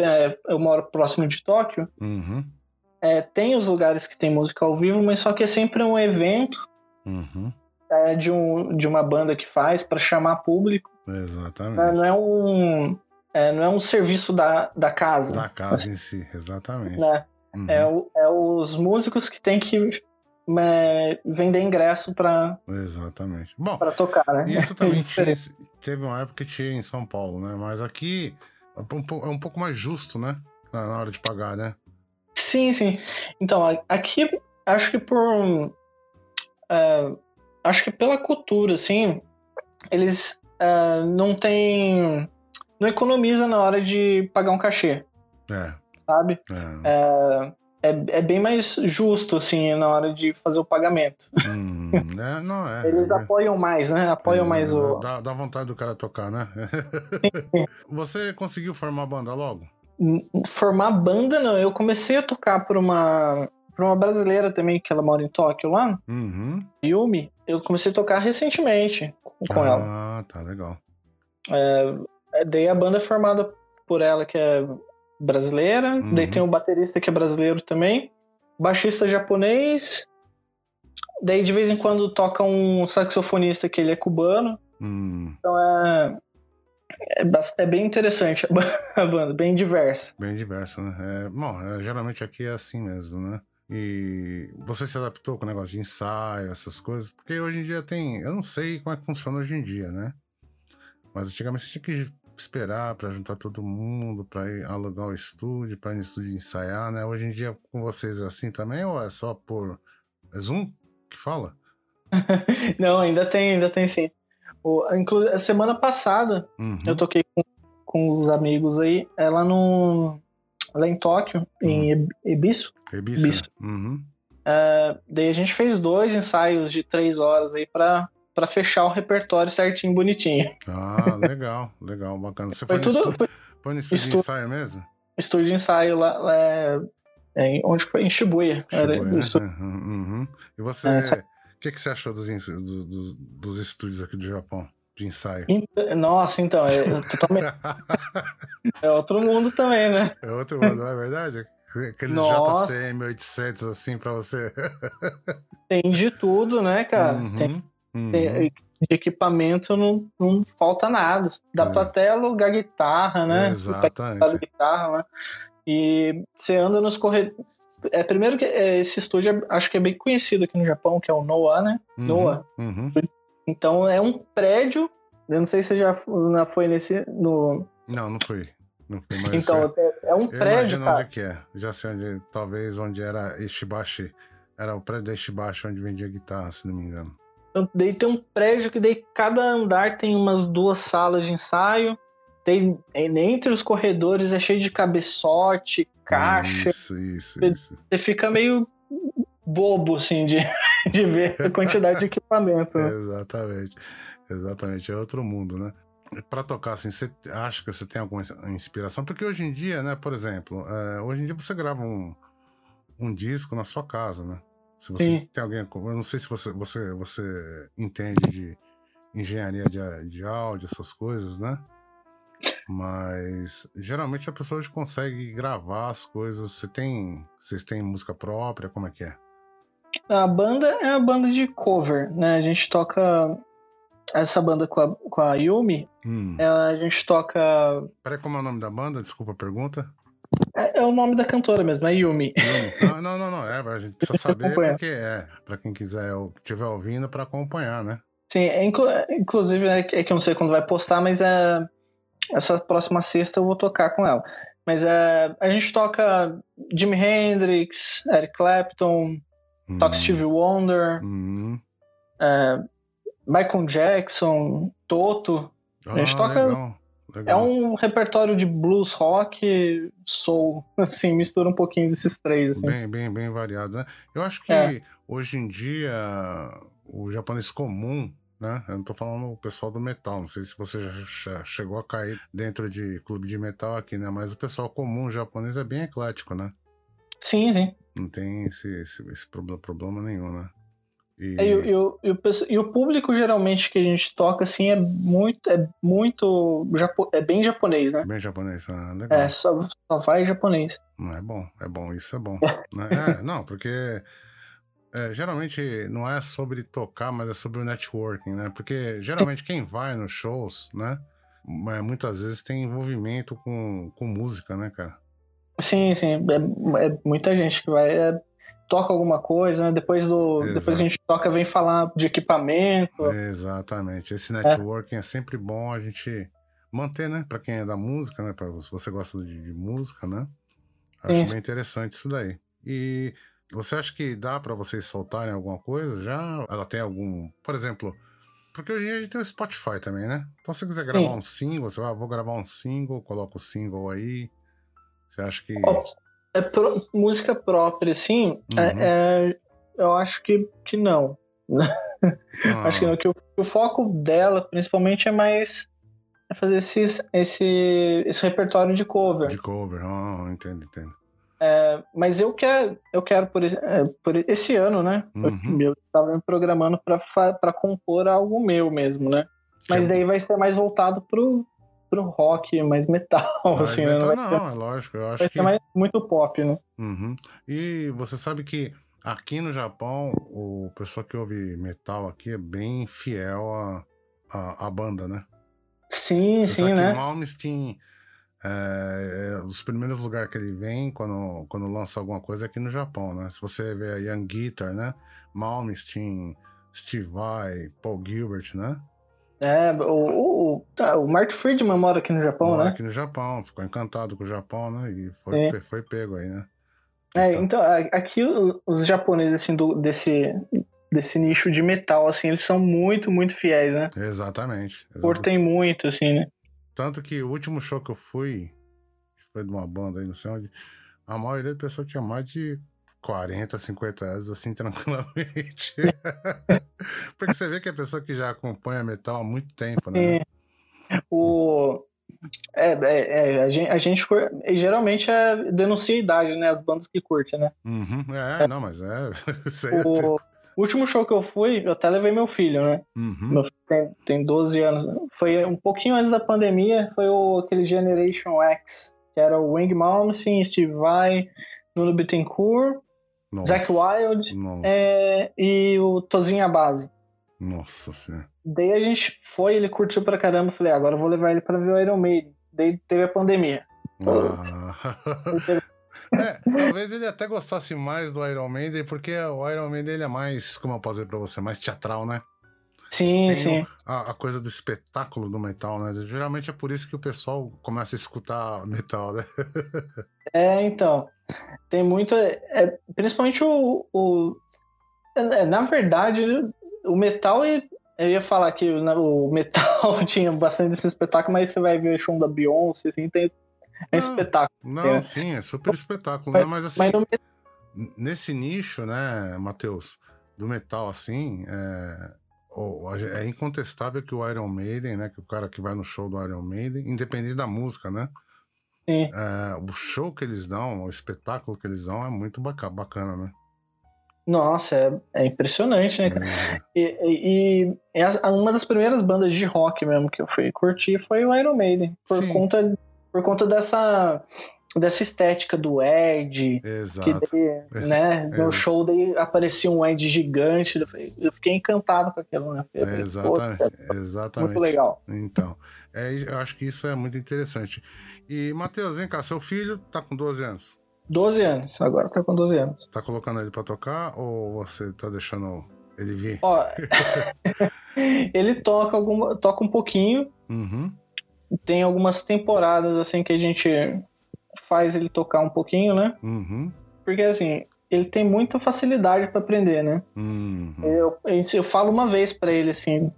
Speaker 2: é, eu moro próximo de Tóquio,
Speaker 1: Uhum.
Speaker 2: é, tem os lugares que tem música ao vivo, mas só que é sempre um evento
Speaker 1: Uhum.
Speaker 2: é, de, um, de uma banda que faz para chamar público. né?
Speaker 1: Exatamente.
Speaker 2: Não é um é, não é um serviço da, da casa.
Speaker 1: Da casa em si, exatamente.
Speaker 2: Né?
Speaker 1: Uhum.
Speaker 2: É, o- é os músicos que tem que é, vender ingresso para
Speaker 1: Exatamente. Bom,
Speaker 2: tocar, né?
Speaker 1: Isso também
Speaker 2: É
Speaker 1: tinha, teve uma época que tinha em São Paulo, né? Mas aqui é um, é um pouco mais justo, né? Na hora de pagar, né?
Speaker 2: Sim, sim. Então, aqui, acho que por. É, acho que pela cultura, assim, eles é, não têm. Não economiza na hora de pagar um cachê,
Speaker 1: É.
Speaker 2: sabe?
Speaker 1: é.
Speaker 2: É, é bem mais justo, assim, na hora de fazer o pagamento.
Speaker 1: Hum, é, não é.
Speaker 2: Eles
Speaker 1: é,
Speaker 2: apoiam mais, né? Apoiam mais o.
Speaker 1: Dá, dá vontade do cara tocar, né? Você conseguiu formar a banda logo?
Speaker 2: Formar banda, não. Eu comecei a tocar por uma. Por uma brasileira também, que ela mora em Tóquio lá,
Speaker 1: Uhum.
Speaker 2: Yumi. Eu comecei a tocar recentemente com ela.
Speaker 1: Ah, tá legal.
Speaker 2: É, daí a banda é formada por ela, que é brasileira.
Speaker 1: Uhum.
Speaker 2: Daí tem o baterista que é brasileiro também. Baixista japonês. Daí de vez em quando toca um saxofonista que ele é cubano.
Speaker 1: Hum,
Speaker 2: Então é. É, é bem interessante a ba- a banda, bem diversa.
Speaker 1: bem diverso, né? É, bom, é, geralmente aqui é assim mesmo, né? E você se adaptou com o negócio de ensaio, essas coisas? Porque hoje em dia tem. Eu não sei como é que funciona hoje em dia, né? Mas antigamente você tinha que esperar pra juntar todo mundo, ir alugar o estúdio, pra ir no estúdio ensaiar, né? Hoje em dia com vocês é assim também ou é só por. É Zoom que fala?
Speaker 2: Não, ainda tem, ainda tem sim. O, inclu- a semana passada
Speaker 1: Uhum.
Speaker 2: eu toquei com, com os amigos aí, ela no. Lá em Tóquio, em Ib- Ibisu.
Speaker 1: Ibiza?
Speaker 2: Ibiza.
Speaker 1: Uhum.
Speaker 2: Daí a gente fez dois ensaios de três horas aí pra, pra fechar o repertório certinho, bonitinho.
Speaker 1: Ah, legal, legal, bacana. Você
Speaker 2: Foi
Speaker 1: foi,
Speaker 2: tudo.
Speaker 1: estúdio,
Speaker 2: Foi
Speaker 1: foi no estúdio de
Speaker 2: estu-
Speaker 1: ensaio mesmo?
Speaker 2: estúdio de ensaio lá. lá é, é, em- onde foi? Em Shibuya. Era
Speaker 1: Shibuya, né?
Speaker 2: isso.
Speaker 1: Uhum, uhum. E você,
Speaker 2: É,
Speaker 1: o
Speaker 2: sa-
Speaker 1: que, que você achou dos, ens- do- do- dos estúdios aqui do Japão, de ensaio?
Speaker 2: Nossa, então, é, totalmente, é outro mundo também, né?
Speaker 1: é outro mundo, não é verdade? Aqueles
Speaker 2: Nossa.
Speaker 1: JCM 800 assim pra você.
Speaker 2: Tem de tudo, né, cara?
Speaker 1: Uhum,
Speaker 2: Tem
Speaker 1: uhum.
Speaker 2: tem- de equipamento não, não falta nada. Dá
Speaker 1: É.
Speaker 2: pra até alugar guitarra, né?
Speaker 1: Exatamente.
Speaker 2: Guitarra, né? E você anda nos corredores. É, primeiro que é, esse estúdio é- acho que é bem conhecido aqui no Japão, que é o Noah, né?
Speaker 1: Uhum,
Speaker 2: Noah.
Speaker 1: uhum.
Speaker 2: Então é um prédio. Eu não sei se você já foi nesse. No...
Speaker 1: Não, não fui. Não fui, mas
Speaker 2: Então,
Speaker 1: é,
Speaker 2: é, é um
Speaker 1: eu
Speaker 2: prédio,
Speaker 1: imagino
Speaker 2: cara.
Speaker 1: onde que é. Já sei onde, talvez onde era Ishibashi. Era o prédio da Ishibashi onde vendia guitarra, se não me engano.
Speaker 2: Então, daí tem um prédio que daí cada andar tem umas duas salas de ensaio. Tem, entre os corredores é cheio de cabeçote, caixa.
Speaker 1: Isso, isso, isso.
Speaker 2: Você fica meio bobo, assim, de, de ver a quantidade de equipamento. né?
Speaker 1: Exatamente. Exatamente. É outro mundo, né? Pra tocar assim, você acha que você tem alguma inspiração? Porque hoje em dia, né, por exemplo, é, hoje em dia você grava um, um disco na sua casa, né? Se você
Speaker 2: Sim.
Speaker 1: tem alguém. Eu não sei se você, você, você entende de engenharia de, de áudio, essas coisas, né? Mas geralmente a pessoa consegue gravar as coisas. Você tem. Vocês têm música própria? Como é que é?
Speaker 2: A banda é uma banda de cover, né? A gente toca. Essa banda com a, com a Yumi,
Speaker 1: Hum.
Speaker 2: é, a gente toca.
Speaker 1: Peraí, como é o nome da banda? Desculpa a pergunta.
Speaker 2: É, é o nome da cantora mesmo, é Yumi.
Speaker 1: Não, não, não, não. É, a gente precisa saber porque é. Pra quem quiser, estiver ouvindo, pra acompanhar, né?
Speaker 2: Sim, é inclu- inclusive é que é que eu não sei quando vai postar, mas é, essa próxima sexta eu vou tocar com ela. Mas é, a gente toca Jimi Hendrix, Eric Clapton,
Speaker 1: Hum,
Speaker 2: Stevie Wonder,
Speaker 1: hum.
Speaker 2: é, Michael Jackson, Toto.
Speaker 1: Ah,
Speaker 2: gente toca-
Speaker 1: legal,
Speaker 2: É
Speaker 1: legal.
Speaker 2: um repertório de blues, rock, soul, assim, mistura um pouquinho desses três, assim.
Speaker 1: Bem, bem, bem variado, né? Eu acho que
Speaker 2: É.
Speaker 1: hoje em dia o japonês comum, né? Eu não tô falando o pessoal do metal, não sei se você já, já chegou a cair dentro de clube de metal aqui, né? Mas o pessoal comum japonês é bem eclético, né?
Speaker 2: Sim, sim.
Speaker 1: Não tem esse, esse, esse problema, problema nenhum, né?
Speaker 2: E... É, e, e, o, e, público geralmente que a gente toca assim é muito é muito é bem japonês, né?
Speaker 1: Bem japonês, ah, legal.
Speaker 2: É, só, só vai japonês.
Speaker 1: Não é bom, é bom, isso é bom. Né? é, não, porque é, geralmente não é sobre tocar, mas é sobre o networking, né? Porque geralmente quem vai nos shows, né? Muitas vezes tem envolvimento com, com música, né, cara?
Speaker 2: Sim, sim. É, é muita gente que vai. É, toca alguma coisa, né? Depois, do, depois a gente toca, vem falar de equipamento.
Speaker 1: Exatamente. Esse networking é, é sempre bom a gente manter, né? Para quem é da música, né? Pra, se você gosta de, de música, né? Acho Sim. bem interessante isso daí. E você acha que dá para vocês soltarem alguma coisa já? Ela tem algum. Por exemplo. Porque hoje em dia a gente tem o Spotify também, né? Então se você quiser gravar Sim. um single, você vai, ah, vou gravar um single, coloca o single aí. Você acha que.
Speaker 2: É pro, música própria, assim, é, uhum. é, é, eu acho que, que não. Ah. acho que, não, que o, o, foco dela, principalmente, é mais é fazer esses, esse, esse repertório de cover.
Speaker 1: De cover, oh, entendo, entendo.
Speaker 2: É, mas eu quero, eu quero por, é, por esse ano, né? Uhum. Eu estava me programando para compor algo meu mesmo, né? Mas daí vai ser mais voltado pro, pro rock, mais metal, assim,
Speaker 1: metal, né? Não, não é lógico. Eu acho
Speaker 2: vai
Speaker 1: que...
Speaker 2: ser mais, muito pop, né?
Speaker 1: Uhum. E você sabe que aqui no Japão, o pessoal que ouve metal aqui é bem fiel à a, a, a, banda, né?
Speaker 2: Sim, você sim, né?
Speaker 1: Malmsteen, é, é, os primeiros lugares que ele vem quando, quando lança alguma coisa é aqui no Japão, né? Se você vê a Young Guitar, né? Malmsteen, Steve Vai, Paul Gilbert, né?
Speaker 2: É, o, o, tá, o Mark Friedman mora aqui no Japão, mora
Speaker 1: né? aqui no Japão, ficou encantado com o Japão, né? E foi, foi pego aí, né?
Speaker 2: É, então, aqui os japoneses, assim, do, desse, desse nicho de metal, assim, eles são muito, muito fiéis, né?
Speaker 1: Exatamente. exatamente.
Speaker 2: Curtem muito, assim, né?
Speaker 1: Tanto que o último show que eu fui, foi de uma banda aí, não sei onde, a maioria da pessoa tinha mais de 40, 50 anos, assim, tranquilamente. Porque você vê que é a pessoa que já acompanha metal há muito tempo, né?
Speaker 2: É. O... É, é, é, a gente, a gente geralmente é, denuncia a idade, né? As bandas que curtem, né?
Speaker 1: Uhum, é, é, não, mas é.
Speaker 2: o até... último show que eu fui, eu até levei meu filho, né? Uhum. Meu filho tem, tem 12 anos. Foi um pouquinho antes da pandemia, foi o, aquele Generation X, que era o Wing Malmsteen, Steve Vai, Nuno Bittencourt nossa. Zack Wild é, e o Tozinho Base.
Speaker 1: Nossa senhora.
Speaker 2: Daí a gente foi, ele curtiu pra caramba. Falei, agora eu vou levar ele pra ver o Iron Maiden. Daí teve a pandemia.
Speaker 1: Ah. é, talvez ele até gostasse mais do Iron Maiden, porque o Iron Maiden ele é mais, como eu posso dizer pra você, mais teatral, né?
Speaker 2: Sim, Tem sim.
Speaker 1: A, a, coisa do espetáculo do metal, né? Geralmente é por isso que o pessoal começa a escutar metal, né?
Speaker 2: é, então. Tem muito. É, principalmente o. o é, na verdade, o metal. Eu ia falar que o metal tinha bastante desse espetáculo, mas você vai ver o show da Beyoncé, assim, tem. É não, espetáculo.
Speaker 1: Não, é. sim, é super espetáculo, mas, né? Mas assim. Mas no... Nesse nicho, né, Matheus, do metal, assim, é, é incontestável que o Iron Maiden, né, que o cara que vai no show do Iron Maiden, independente da música, né, é, o show que eles dão, o espetáculo que eles dão é muito bacana, né?
Speaker 2: Nossa, é, é impressionante, né? É. E, e, e, uma das primeiras bandas de rock mesmo que eu fui curtir foi o Iron Maiden. Por conta, por conta dessa, dessa estética do Ed.
Speaker 1: Exato.
Speaker 2: Que daí, né, no show daí aparecia um Ed gigante. Eu fiquei encantado com aquilo, né?
Speaker 1: Falei, exatamente, exatamente.
Speaker 2: Muito legal.
Speaker 1: Então, é, eu acho que isso é muito interessante. E, Matheus, vem cá, seu filho tá com 12 anos.
Speaker 2: 12 anos, agora tá com 12 anos.
Speaker 1: Tá colocando ele pra tocar ou você tá deixando ele vir?
Speaker 2: Ó, ele toca, alguma, toca um pouquinho. Uhum. Tem algumas temporadas assim que a gente faz ele tocar um pouquinho, né? Uhum. Porque assim, ele tem muita facilidade para aprender, né? Uhum. Eu, eu falo uma vez para ele assim,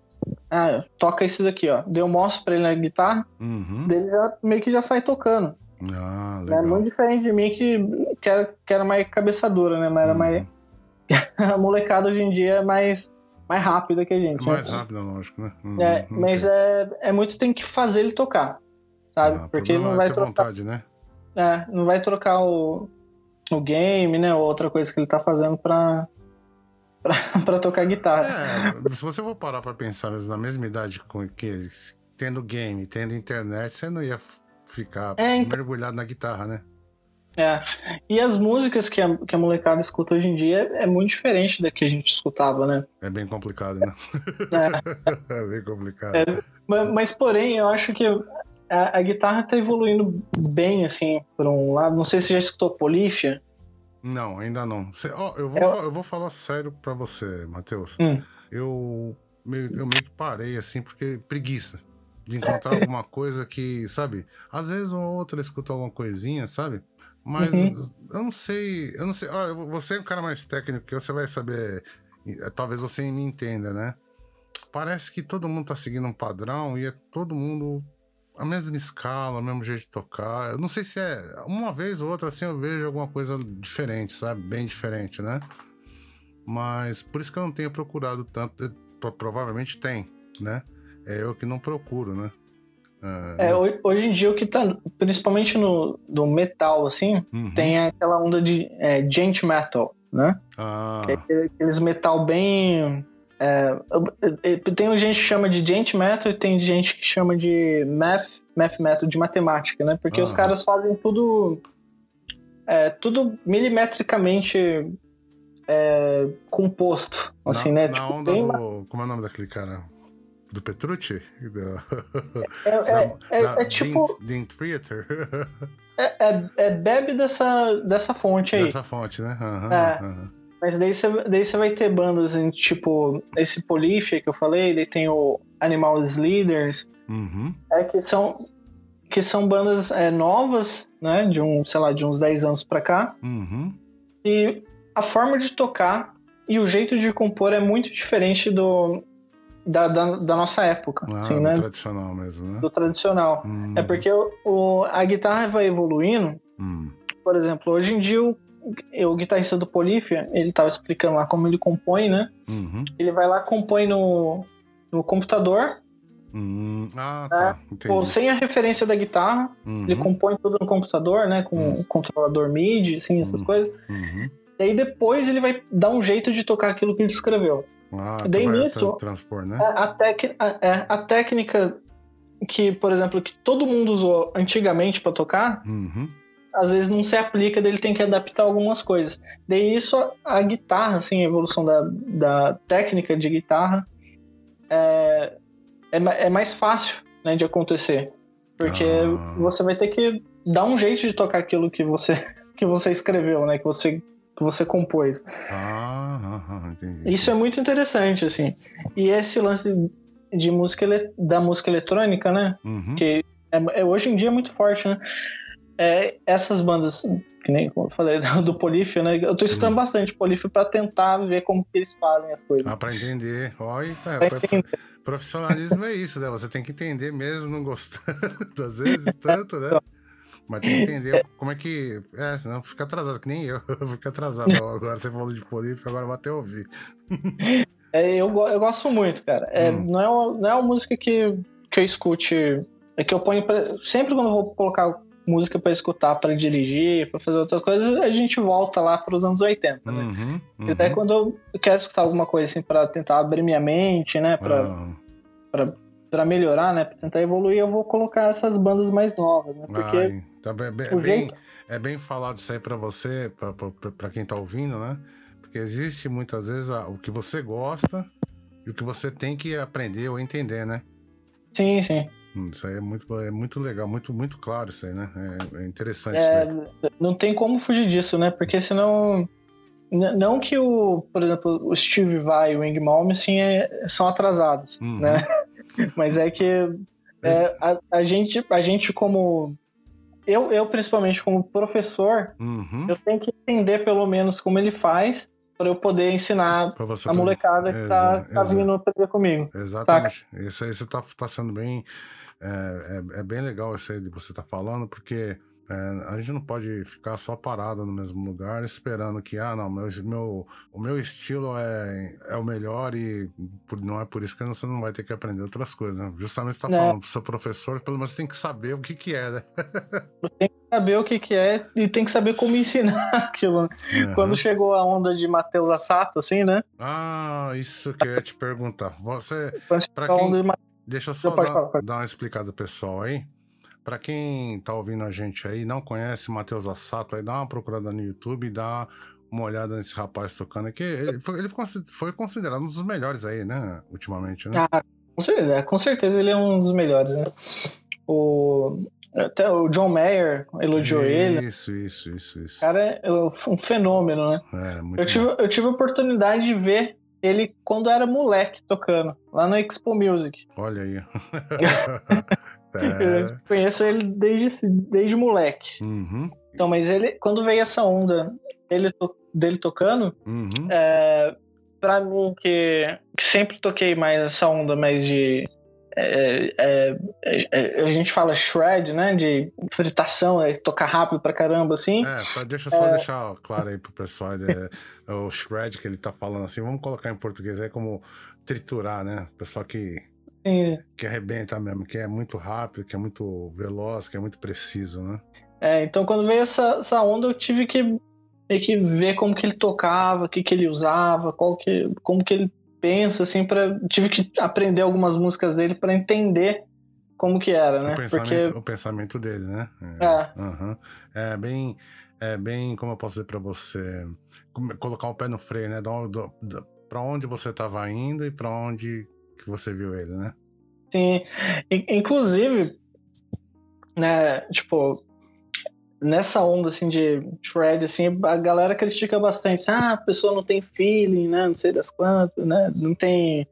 Speaker 2: ah, toca isso daqui, ó. Daí eu mostro pra ele na guitarra, uhum. dele já meio que já sai tocando.
Speaker 1: Ah, legal.
Speaker 2: É muito diferente de mim que, que, era, que era mais cabeçadura, né? Mas era uhum. mais. a molecada hoje em dia é mais, mais rápida que a gente.
Speaker 1: É mais né? rápida, lógico, né?
Speaker 2: Uhum. É, mas é, é muito tem que fazer ele tocar, sabe? Ah, Porque não vai trocar.
Speaker 1: Vontade, né?
Speaker 2: É, não vai trocar o, o game, né? Ou outra coisa que ele tá fazendo pra, pra, pra tocar guitarra.
Speaker 1: É, se você for parar pra pensar na mesma idade com que tendo game, tendo internet, você não ia ficar é, então... mergulhado na guitarra, né?
Speaker 2: É. E as músicas que a, que a molecada escuta hoje em dia é, é muito diferente da que a gente escutava, né?
Speaker 1: É bem complicado, né? É, é bem complicado.
Speaker 2: É, mas, mas, porém, eu acho que a, a, guitarra tá evoluindo bem, assim, por um lado. Não sei se você já escutou Polífia.
Speaker 1: Não, ainda não. Cê, ó, eu, vou, eu... eu vou falar sério pra você, Matheus. Hum. Eu, meio, eu meio que parei, assim, porque preguiça de encontrar alguma coisa que, sabe? Às vezes uma outra escuta alguma coisinha, sabe? Mas uhum. eu não sei, eu não sei. Ah, você é um cara mais técnico que você vai saber. Talvez você me entenda, né? Parece que todo mundo tá seguindo um padrão e é todo mundo a mesma escala, o mesmo jeito de tocar. Eu não sei se é uma vez ou outra assim eu vejo alguma coisa diferente, sabe? Bem diferente, né? Mas por isso que eu não tenho procurado tanto. Eh, provavelmente tem, né? É eu que não procuro, né?
Speaker 2: É, é, hoje em dia o que tá, principalmente no do metal, assim, uhum. tem aquela onda de é, gent metal, né? Ah. Que é aqueles metal bem. É, tem gente que chama de gent metal e tem gente que chama de math, math metal, de matemática, né? Porque ah. os caras fazem tudo. É, tudo milimetricamente é, composto, assim,
Speaker 1: na,
Speaker 2: né?
Speaker 1: Na tipo, onda do. Como é o nome daquele cara? do Petrucci?
Speaker 2: Do... É, é, da, é, da é tipo.
Speaker 1: Dean Theater.
Speaker 2: É, é, é, bebe dessa, dessa fonte aí.
Speaker 1: Dessa fonte, né? Uhum,
Speaker 2: é. Uhum. Mas daí você vai ter bandas em, tipo, esse Polyphia que eu falei, ele tem o Animals Leaders,
Speaker 1: uhum.
Speaker 2: é, que são que são bandas é, novas, né, de um, sei lá, de uns 10 anos pra cá.
Speaker 1: Uhum.
Speaker 2: E a forma de tocar e o jeito de compor é muito diferente do, da, da, da, nossa época.
Speaker 1: Ah,
Speaker 2: assim,
Speaker 1: do
Speaker 2: né?
Speaker 1: tradicional mesmo, né?
Speaker 2: Do tradicional. Hum. É porque o, o, a guitarra vai evoluindo.
Speaker 1: Hum.
Speaker 2: Por exemplo, hoje em dia o, o guitarrista do Polífia, ele estava explicando lá como ele compõe, né?
Speaker 1: Uhum.
Speaker 2: Ele vai lá compõe no, no computador.
Speaker 1: Hum. Ah, tá.
Speaker 2: Né? sem a referência da guitarra, uhum. ele compõe tudo no computador, né? Com uhum. o controlador MIDI, assim, essas
Speaker 1: uhum.
Speaker 2: coisas.
Speaker 1: Uhum.
Speaker 2: E aí depois ele vai dar um jeito de tocar aquilo que ele escreveu.
Speaker 1: Ah, Daí nisso, transpor, né?
Speaker 2: A, a, tec, a, é, a, técnica que, por exemplo, que todo mundo usou antigamente para tocar,
Speaker 1: uhum.
Speaker 2: Às vezes não se aplica, dele tem que adaptar algumas coisas. Daí isso, a guitarra, assim, a evolução da, da técnica de guitarra é, é, é mais fácil né, de acontecer. Porque ah. você vai ter que dar um jeito de tocar aquilo que você, que você escreveu, né? Que você que você compôs.
Speaker 1: Ah, entendi.
Speaker 2: Isso é muito interessante, assim. E esse lance de música da música eletrônica, né?
Speaker 1: Uhum.
Speaker 2: Que é, é, hoje em dia é muito forte, né? É, essas bandas, que nem como eu falei, do Polífio, né? Eu tô escutando uhum. bastante Polífio pra tentar ver como que eles fazem as coisas.
Speaker 1: Ah, pra entender. Olha, é, profissionalismo é isso, né? Você tem que entender mesmo não gostando, às vezes, tanto, né? Mas tem que entender como é que. É, senão fica atrasado, que nem eu. Fica atrasado agora. Você falou de política, agora vou até ouvir.
Speaker 2: É, eu, eu gosto muito, cara. É, hum. não, é uma, não é uma música que, que eu escute. É que eu ponho. Pra, sempre quando eu vou colocar música para escutar, para dirigir, para fazer outras coisas, a gente volta lá para os anos 80, né?
Speaker 1: Uhum, uhum.
Speaker 2: Daí quando eu quero escutar alguma coisa assim para tentar abrir minha mente, né, para. Pra, para melhorar, né, para tentar evoluir, eu vou colocar essas bandas mais novas, né? Porque
Speaker 1: Ai, tá bem, bem, jeito... é bem falado isso aí para você, para quem tá ouvindo, né? Porque existe muitas vezes o que você gosta e o que você tem que aprender ou entender, né?
Speaker 2: Sim, sim.
Speaker 1: Isso aí é muito, é muito legal, muito, muito claro isso aí, né? É, é interessante.
Speaker 2: É, não tem como fugir disso, né? Porque senão. Não que o, por exemplo, o Steve Vai e o Wing Malmsteen é, são atrasados,
Speaker 1: uhum.
Speaker 2: né? Mas é que é, a, a, gente, a gente como eu, eu principalmente como professor,
Speaker 1: uhum.
Speaker 2: eu tenho que entender pelo menos como ele faz para eu poder ensinar a molecada que tá, tá vindo aprender comigo.
Speaker 1: Exatamente. Isso aí você tá, tá sendo bem. É, é, é, bem legal isso aí de você tá falando, porque é, a gente não pode ficar só parado no mesmo lugar esperando que, ah, não, meu, meu, o meu estilo é, é o melhor e por, não é por isso que você não vai ter que aprender outras coisas, né? Justamente você tá é. falando pro seu professor, pelo menos tem que saber o que que é, né?
Speaker 2: tem, saber o que, que é e tem que saber como ensinar aquilo. Uhum. Quando chegou a onda de Matheus Assato, assim, né?
Speaker 1: Ah, isso que eu ia te perguntar. Você. Pra quem... De... Deixa eu só dar, falar, dar uma explicada pessoal aí. Para quem tá ouvindo a gente aí, não conhece Matheus Assato, aí dá uma procurada no YouTube e dá uma olhada nesse rapaz tocando aqui. Ele foi, ele foi considerado um dos melhores aí, né? Ultimamente, né?
Speaker 2: Ah, com certeza, com certeza ele é um dos melhores, né? O, até o John Mayer elogiou ele.
Speaker 1: Isso, isso, isso, isso.
Speaker 2: O cara é um fenômeno, né?
Speaker 1: É, muito
Speaker 2: eu, tive, eu tive a oportunidade de ver ele quando era moleque tocando, lá no Expo Music.
Speaker 1: Olha aí.
Speaker 2: é. Eu conheço ele desde, desde moleque.
Speaker 1: Uhum.
Speaker 2: Então, mas ele, quando veio essa onda ele dele tocando,
Speaker 1: uhum.
Speaker 2: é, pra mim, que, que sempre toquei mais essa onda mais de é, é, é, a gente fala shred, né? De fritação, é tocar rápido pra caramba, assim.
Speaker 1: É, tá, deixa eu só é... deixar claro aí pro pessoal é, o shred que ele tá falando assim, vamos colocar em português aí como triturar, né? Pessoal que,
Speaker 2: Sim.
Speaker 1: que arrebenta mesmo, que é muito rápido, que é muito veloz, que é muito preciso, né?
Speaker 2: É, então quando veio essa, essa onda eu tive que, que ver como que ele tocava, o que, que ele usava, qual que, como que ele pensa, assim, para tive que aprender algumas músicas dele para entender como que era, né?
Speaker 1: O pensamento, Porque... o pensamento dele, né?
Speaker 2: É.
Speaker 1: É. Uhum. é bem, é bem, como eu posso dizer para você, colocar o pé no freio, né? Para onde você estava indo e para onde que você viu ele, né?
Speaker 2: Sim, inclusive, né? Tipo, nessa onda assim de thread assim a galera critica bastante ah a pessoa não tem feeling né não sei das quantas né não tem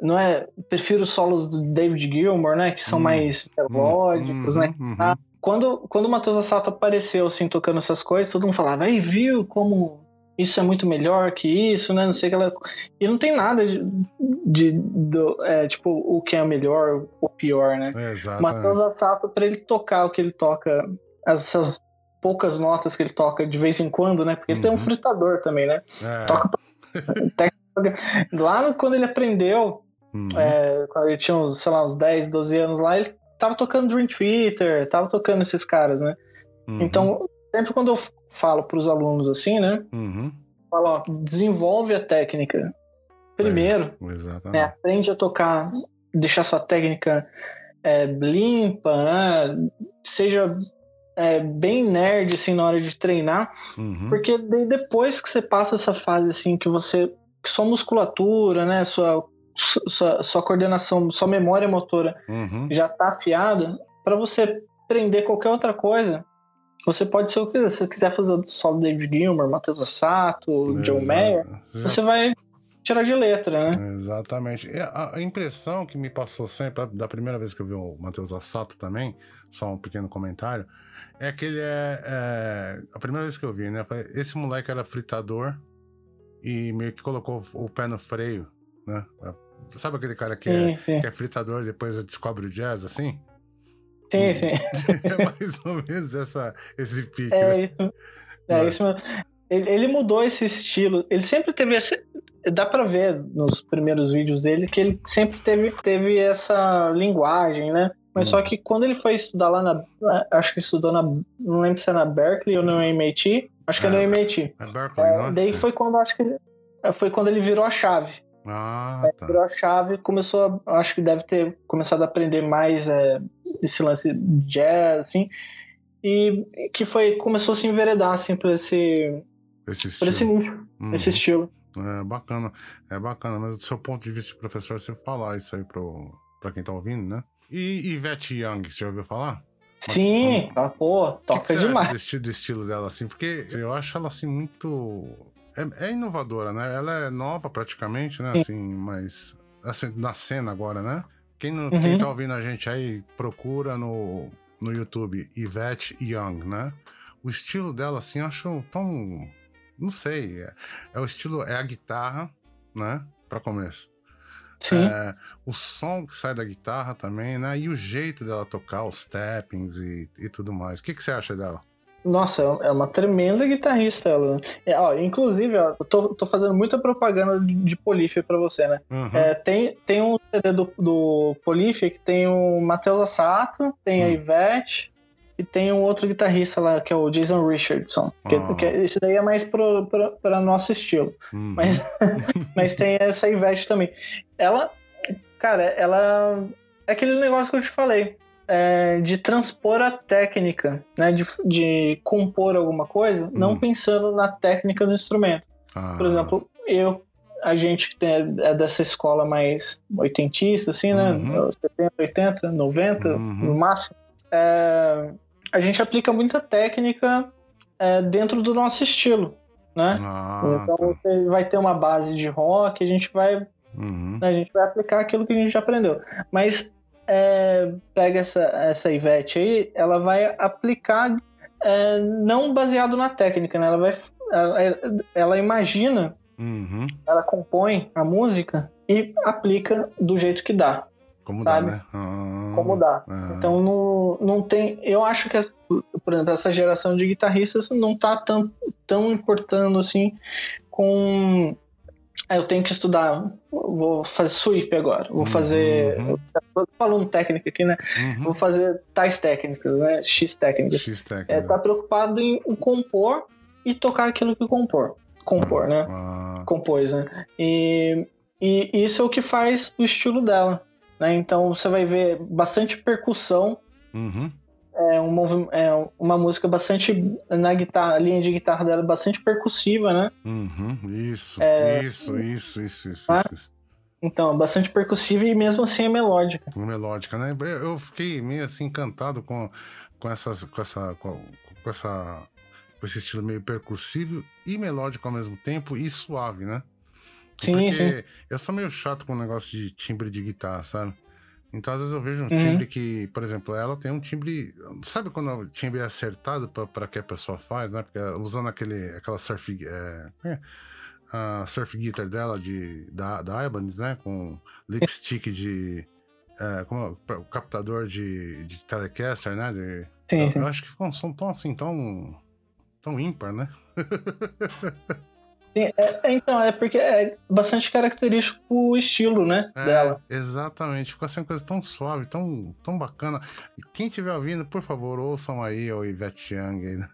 Speaker 2: não é prefiro os solos do David Gilmour né que são hum, mais melódicos hum, né hum, ah, quando quando o Matheus Assato apareceu assim tocando essas coisas todo mundo falava aí viu como isso é muito melhor que isso, né? Não sei que ela. E não tem nada de, de, de é, tipo, o que é melhor ou pior, né?
Speaker 1: É, exato.
Speaker 2: Matheus Assato, pra ele tocar o que ele toca essas poucas notas que ele toca de vez em quando, né? Porque uhum. ele tem um uhum. fritador também, né?
Speaker 1: É.
Speaker 2: Toca lá quando ele aprendeu, uhum. é, quando ele tinha uns, sei lá, uns 10, 12 anos lá, ele tava tocando Dream Theater, tava tocando esses caras, né?
Speaker 1: Uhum.
Speaker 2: Então, sempre quando eu falo para os alunos assim, né?
Speaker 1: Uhum.
Speaker 2: Falo, ó, desenvolve a técnica. Primeiro,
Speaker 1: é,
Speaker 2: né, aprende a tocar, deixar sua técnica é, limpa, né? Seja é, bem nerd assim na hora de treinar,
Speaker 1: uhum.
Speaker 2: porque depois que você passa essa fase assim que você que sua musculatura, né, sua sua, sua coordenação, sua memória motora
Speaker 1: uhum.
Speaker 2: já tá afiada, para você aprender qualquer outra coisa, você pode ser o que você quiser fazer o solo David Gilmer, Matheus Assato, John Mayer, você vai tirar de letra, né?
Speaker 1: Exatamente. A, impressão que me passou sempre, da primeira vez que eu vi o Matheus Assato também, só um pequeno comentário, é que ele é, é, A primeira vez que eu vi, né? Esse moleque era fritador e meio que colocou o pé no freio, né? Sabe aquele cara que, sim, é, sim. que é fritador e depois descobre o jazz, assim?
Speaker 2: Sim, sim.
Speaker 1: é mais ou menos essa, esse pique.
Speaker 2: É né? isso. É Mas... isso mesmo. Ele, ele, mudou esse estilo. Ele sempre teve esse. Dá pra ver nos primeiros vídeos dele que ele sempre teve, teve essa linguagem, né? Mas hum. só que quando ele foi estudar lá na. Acho que estudou na. Não lembro se é na Berkeley ou no MIT. Acho que é, é no MIT.
Speaker 1: É Berkeley,
Speaker 2: é,
Speaker 1: não?
Speaker 2: Daí foi quando acho que ele, é, foi quando ele virou a chave.
Speaker 1: Ah,
Speaker 2: tá. Virou a chave começou a, Acho que deve ter começado a aprender mais é, esse lance de jazz, assim. E que foi. Começou a se enveredar, assim, por esse.
Speaker 1: Esse estilo.
Speaker 2: Por esse nicho,
Speaker 1: uhum.
Speaker 2: esse estilo.
Speaker 1: É bacana, é bacana, mas do seu ponto de vista de professor, você falar isso aí pro, pra quem tá ouvindo, né? E Ivete Young, você já ouviu falar?
Speaker 2: Sim, tá, pô, toca
Speaker 1: que que
Speaker 2: demais.
Speaker 1: Estilo, do estilo dela, assim, porque eu acho ela assim muito. É, é inovadora, né? Ela é nova praticamente, né? Sim. Assim, mas. Assim, na cena agora, né? Quem, não, uhum. quem tá ouvindo a gente aí, procura no, no YouTube Ivete Young, né? O estilo dela, assim, eu acho tão. Não sei. É, é o estilo. É a guitarra, né? Pra começo.
Speaker 2: Sim.
Speaker 1: É, o som que sai da guitarra também, né? E o jeito dela tocar, os tappings e, e tudo mais. O que, que você acha dela?
Speaker 2: Nossa, é uma tremenda guitarrista ela. É, ó, inclusive, ó, eu tô, tô, fazendo muita propaganda de, de Polifia pra você, né?
Speaker 1: Uhum.
Speaker 2: É, tem, tem um CD do, do Polifia que tem o Matheus Assato, tem hum. a Ivete, e tem um outro guitarrista lá, que é o Jason Richardson. Que,
Speaker 1: Ah.
Speaker 2: que esse daí é mais pro, pro, pra nosso estilo.
Speaker 1: Uhum.
Speaker 2: Mas, mas tem essa Ivete também. Ela, cara, ela. É aquele negócio que eu te falei. É, de transpor a técnica, né? De, de compor alguma coisa, não
Speaker 1: Uhum.
Speaker 2: pensando na técnica do instrumento.
Speaker 1: Ah,
Speaker 2: Por exemplo, eu, a gente que é dessa escola mais oitentista, assim, né?
Speaker 1: Uhum.
Speaker 2: 70, 80, 90,
Speaker 1: Uhum.
Speaker 2: no máximo. É, a gente aplica muita técnica é, dentro do nosso estilo, né?
Speaker 1: Ah,
Speaker 2: então
Speaker 1: tá.
Speaker 2: você vai ter uma base de rock, a gente vai,
Speaker 1: Uhum.
Speaker 2: a gente vai aplicar aquilo que a gente já aprendeu. Mas é, pega essa, essa Ivete aí, ela vai aplicar é, não baseado na técnica, né? Ela vai, ela, ela imagina
Speaker 1: Uhum.
Speaker 2: ela compõe a música e aplica do jeito que dá,
Speaker 1: Como
Speaker 2: Sabe?
Speaker 1: dá, né? Ah,
Speaker 2: como dá.
Speaker 1: ah.
Speaker 2: Então não, não tem. Eu acho que, por exemplo, essa geração de guitarristas não tá tão, tão importando assim com. Ah, eu tenho que estudar, vou fazer sweep agora, vou fazer.
Speaker 1: Uhum.
Speaker 2: Tô falando técnica aqui, né?
Speaker 1: Uhum.
Speaker 2: Vou fazer tais técnicas, né? X técnicas.
Speaker 1: X técnica.
Speaker 2: É, tá preocupado em compor e tocar aquilo que compor. Compor, né?
Speaker 1: Ah,
Speaker 2: compôs, né? E, e isso é o que faz o estilo dela, né? Então você vai ver bastante percussão,
Speaker 1: uhum.
Speaker 2: É, um é uma música bastante na guitarra, a linha de guitarra dela é bastante percussiva, né?
Speaker 1: Uhum. Isso,
Speaker 2: É,
Speaker 1: isso, isso, isso, isso,
Speaker 2: Ah.
Speaker 1: isso.
Speaker 2: Então, bastante percussiva e mesmo assim é melódica.
Speaker 1: Melódica, né? Eu eu fiquei meio assim encantado com, com essas, com essa, com, com essa, com esse estilo meio percussivo e melódico ao mesmo tempo e suave, né?
Speaker 2: Sim,
Speaker 1: Porque
Speaker 2: sim.
Speaker 1: eu sou meio chato com o negócio de timbre de guitarra, sabe? Então, às vezes eu vejo um
Speaker 2: Uhum.
Speaker 1: timbre que, por exemplo, ela tem um timbre. Sabe quando o timbre é acertado para que a pessoa faz, né? Porque usando aquele, aquela surf. É, como é? a surf guitar dela de, da, da Ibanez, né? Com lipstick de. É, como é? o captador de, de Telecaster, né? De,
Speaker 2: Sim,
Speaker 1: eu,
Speaker 2: sim.
Speaker 1: eu acho que ficou um som tão assim, tão. tão ímpar, né?
Speaker 2: É- é, então, é porque é bastante característico o estilo, né?
Speaker 1: É,
Speaker 2: Dela.
Speaker 1: Exatamente, ficou assim uma coisa tão suave, tão, tão bacana. E Quem estiver ouvindo, por favor, ouçam aí o Ivete Young né?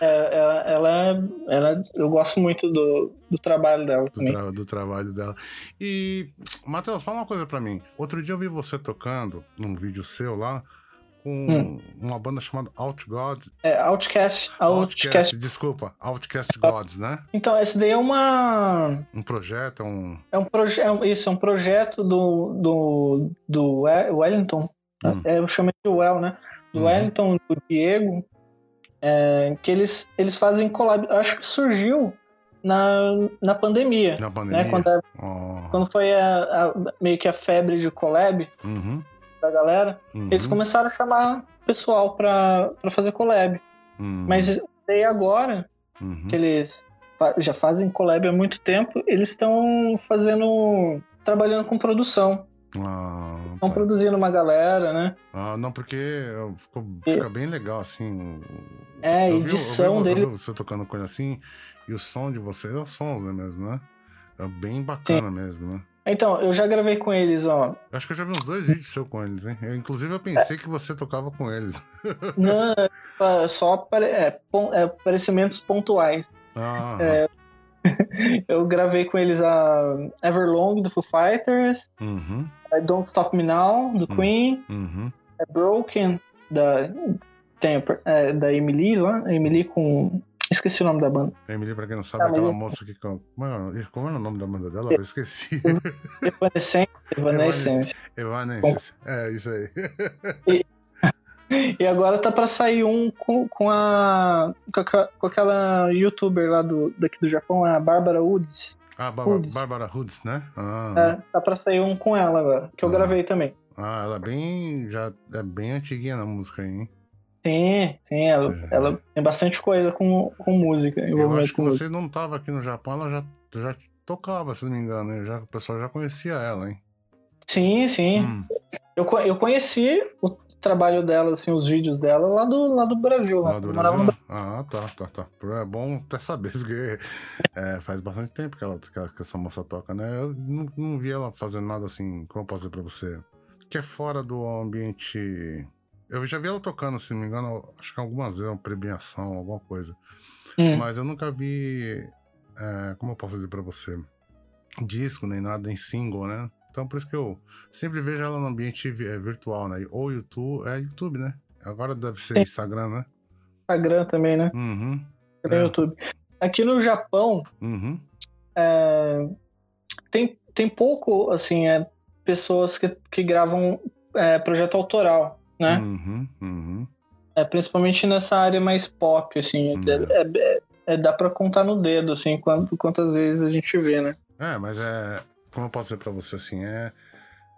Speaker 2: É, ela, ela, ela- eu gosto muito do, do trabalho dela
Speaker 1: do, tra- do trabalho dela. E, Matheus, fala uma coisa pra mim. Outro dia eu vi você tocando num vídeo seu lá com
Speaker 2: Hum.
Speaker 1: uma banda chamada Out Gods.
Speaker 2: É, Outcast,
Speaker 1: Outcast,
Speaker 2: Outcast.
Speaker 1: desculpa, Outcast Gods, né?
Speaker 2: Então, esse daí é uma.
Speaker 1: Um projeto, um.
Speaker 2: É um projeto. Isso, é um projeto do, do, do We- Wellington.
Speaker 1: Hum.
Speaker 2: É, eu chamei de Well, né? Do
Speaker 1: Uhum.
Speaker 2: Wellington, do Diego. é, que eles, eles fazem collab. Acho que surgiu na, na pandemia.
Speaker 1: Na pandemia.
Speaker 2: Né? Quando, a-
Speaker 1: Oh,
Speaker 2: quando foi a, a- meio que a febre de collab
Speaker 1: uhum,
Speaker 2: da galera,
Speaker 1: uhum,
Speaker 2: eles começaram a chamar pessoal pra, pra fazer collab.
Speaker 1: uhum,
Speaker 2: Mas daí agora,
Speaker 1: uhum.
Speaker 2: que eles já fazem collab há muito tempo, eles estão fazendo. trabalhando com produção.
Speaker 1: Ah,
Speaker 2: Estão
Speaker 1: tá.
Speaker 2: produzindo uma galera, né?
Speaker 1: Ah, não, porque ficou, fica bem legal, assim.
Speaker 2: É,
Speaker 1: Eu vi- eu vi
Speaker 2: edição
Speaker 1: eu
Speaker 2: dele.
Speaker 1: vi você tocando coisa assim, e o som de vocês é os sons, né, mesmo, né? É bem bacana mesmo, né?
Speaker 2: Então, eu já gravei com eles, ó.
Speaker 1: Eu acho que eu já vi uns dois vídeos seus com eles, hein? Eu, inclusive, eu pensei que você tocava com eles.
Speaker 2: Não, é só pare- é, pon- é, aparecimentos pontuais.
Speaker 1: Ah,
Speaker 2: É. Eu gravei com eles a Everlong do Foo Fighters,
Speaker 1: uhum,
Speaker 2: Don't Stop Me Now do
Speaker 1: Hum.
Speaker 2: Queen,
Speaker 1: uhum.
Speaker 2: Broken da, tem, é, da Emily lá, Emily com. Esqueci o nome da banda.
Speaker 1: Emily, pra quem não sabe, é aquela moça que. Como era, como era o nome da banda dela? Eu esqueci.
Speaker 2: Evanescence. Evanescence.
Speaker 1: Evanescence. É, isso aí.
Speaker 2: E agora tá pra sair um com, com a. Com, aquela youtuber lá do, daqui do Japão, a Bárbara Woods.
Speaker 1: Ah, Bárbara,
Speaker 2: Hoods,
Speaker 1: né? Ah,
Speaker 2: É, tá pra sair um com ela agora, que eu
Speaker 1: Ah.
Speaker 2: gravei também.
Speaker 1: ah, ela é bem. Já é bem antiguinha na música aí, hein?
Speaker 2: Sim, sim, ela,
Speaker 1: É.
Speaker 2: ela tem bastante coisa com, com música.
Speaker 1: Eu acho que você não tava aqui no Japão, ela já, já tocava, se não me engano. né? Já, o pessoal já conhecia ela, hein?
Speaker 2: Sim, sim.
Speaker 1: Hum.
Speaker 2: Eu, eu conheci o trabalho dela, assim, os vídeos dela lá do, lá do Brasil. Lá,
Speaker 1: do
Speaker 2: morava no
Speaker 1: Brasil? Ah, tá, tá, tá. É bom até saber, porque é, faz bastante tempo que, ela, que, ela- que essa moça toca, né? Eu não, não vi ela fazendo nada assim, como eu posso dizer pra você, que é fora do ambiente Eu já vi ela tocando, se não me engano, acho que algumas vezes, uma premiação, alguma coisa.
Speaker 2: Hum.
Speaker 1: Mas eu nunca vi. é, como eu posso dizer pra você? Disco, nem nada, nem single, né? Então por isso que eu sempre vejo ela no ambiente é, virtual, né? Ou YouTube, é YouTube, né? Agora deve ser
Speaker 2: Sim.
Speaker 1: Instagram, né?
Speaker 2: Instagram também, né?
Speaker 1: Uhum, É.
Speaker 2: YouTube. Aqui no Japão,
Speaker 1: uhum.
Speaker 2: é, tem, tem pouco, assim, é, pessoas que, que gravam é, projeto autoral, né?
Speaker 1: Uhum, uhum.
Speaker 2: É, principalmente nessa área mais pop, assim.
Speaker 1: Hum.
Speaker 2: É, é- é- dá pra contar no dedo, assim, quanto, quantas vezes a gente vê, né?
Speaker 1: É, mas é. Como eu posso dizer pra você assim, é.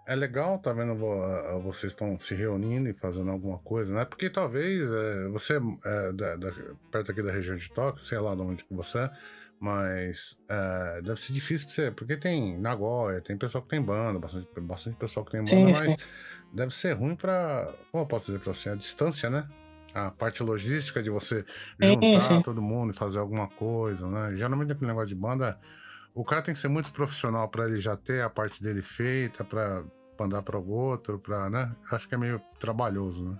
Speaker 1: É legal, tá vendo? vo- Vocês estão se reunindo e fazendo alguma coisa, né? Porque talvez é, você é da- da- perto aqui da região de Tóquio, sei lá de onde que você é, mas é, deve ser difícil pra você, porque tem Nagoya, tem pessoal que tem banda, bastante, bastante pessoal que tem banda,
Speaker 2: Sim,
Speaker 1: mas
Speaker 2: sim.
Speaker 1: Deve ser ruim pra. Como eu posso dizer pra você? A distância, né? A parte logística de você juntar
Speaker 2: sim.
Speaker 1: todo mundo e fazer alguma coisa, né? Geralmente aquele negócio de banda, o cara tem que ser muito profissional pra ele já ter a parte dele feita, pra mandar para o outro, pra, né? Acho que é meio trabalhoso, né?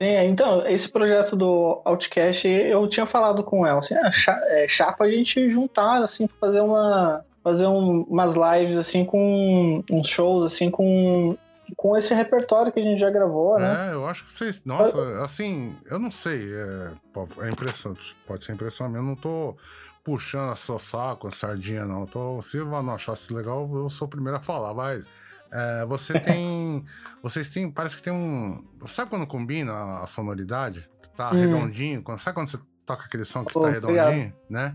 Speaker 2: É, então, esse projeto do Outcast, eu tinha falado com ela, assim, ah, é, chapa a gente juntar, assim, fazer uma fazer um- umas lives, assim, com uns shows, assim, com, com esse repertório que a gente já gravou, né?
Speaker 1: É, eu acho que vocês. Nossa, assim, eu não sei. É, é impressão, pode ser impressão minha. Eu não tô puxando a sua saco, a sardinha, não. Eu tô, se eu não achasse legal, eu sou o primeiro a falar, mas. é, você tem. vocês têm. Parece que tem um. Sabe quando combina a, sonoridade? Tá
Speaker 2: Hum.
Speaker 1: redondinho? Sabe quando você toca aquele som que
Speaker 2: Pô,
Speaker 1: tá
Speaker 2: obrigado.
Speaker 1: redondinho? Né?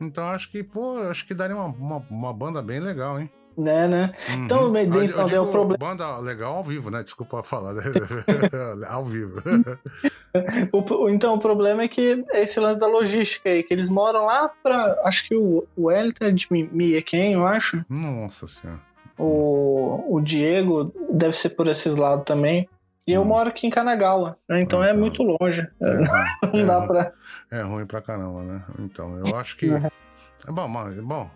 Speaker 1: Então acho que, pô, acho que daria uma, uma, uma banda bem legal, hein?
Speaker 2: Né, né?
Speaker 1: Uhum.
Speaker 2: Então,
Speaker 1: Eu- eu
Speaker 2: então, deu
Speaker 1: digo
Speaker 2: problema.
Speaker 1: Banda legal ao vivo, né? Desculpa falar. né? ao vivo.
Speaker 2: O- o- então, o problema é que é esse lance da logística aí, que eles moram lá pra. Acho que o, o Wellington é de Mi- Mieken, eu acho.
Speaker 1: Nossa senhora.
Speaker 2: O, o Diego deve ser por esses lados também. E eu
Speaker 1: Hum.
Speaker 2: moro aqui em Kanagawa, né? então é
Speaker 1: Então.
Speaker 2: muito longe.
Speaker 1: É, ruim,
Speaker 2: Não
Speaker 1: é
Speaker 2: dá pra.
Speaker 1: é ruim pra caramba, né? Então, eu acho que.
Speaker 2: Uhum.
Speaker 1: É bom, mas, bom.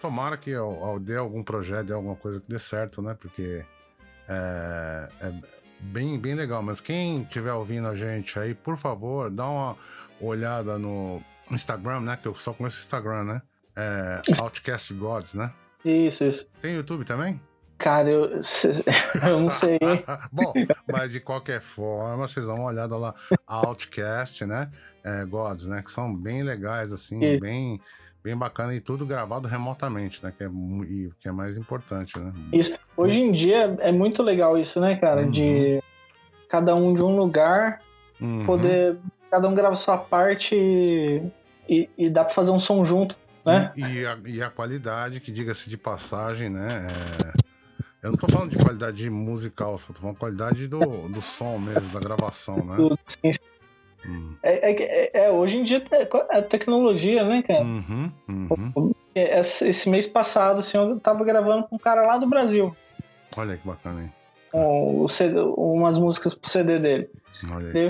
Speaker 1: Tomara que ao, ao dê algum projeto, dê alguma coisa que dê certo, né? Porque é, é bem, bem legal. Mas quem estiver ouvindo a gente aí, por favor, dá uma olhada no Instagram, né? Que eu só conheço o Instagram, né? É, Outcast Gods, né?
Speaker 2: Isso, isso.
Speaker 1: Tem YouTube também?
Speaker 2: Cara, eu, eu não sei.
Speaker 1: Bom, mas de qualquer forma, vocês dão uma olhada lá. Outcast, né? É, Gods, né? Que são bem legais, assim,
Speaker 2: Isso.
Speaker 1: bem, bem bacana e tudo gravado remotamente, né? Que é, e, que é mais importante, né?
Speaker 2: Isso. Hoje em dia é muito legal isso, né, cara?
Speaker 1: Uhum.
Speaker 2: De cada um de um lugar
Speaker 1: Uhum.
Speaker 2: poder. Cada um grava sua parte e, e, e dá pra fazer um som junto, né?
Speaker 1: E, e a, e a qualidade, que diga-se de passagem, né? é- Eu não tô falando de qualidade musical, só tô falando qualidade do, do som mesmo, da gravação, né?
Speaker 2: Tudo, sim.
Speaker 1: Hum.
Speaker 2: É, é, é- é, hoje em dia é tecnologia, né, cara?
Speaker 1: Uhum, uhum.
Speaker 2: É, Esse esse mês passado, assim, eu tava gravando com um cara lá do Brasil.
Speaker 1: Olha que bacana, hein?
Speaker 2: um- CD umas músicas pro CD dele. Daí,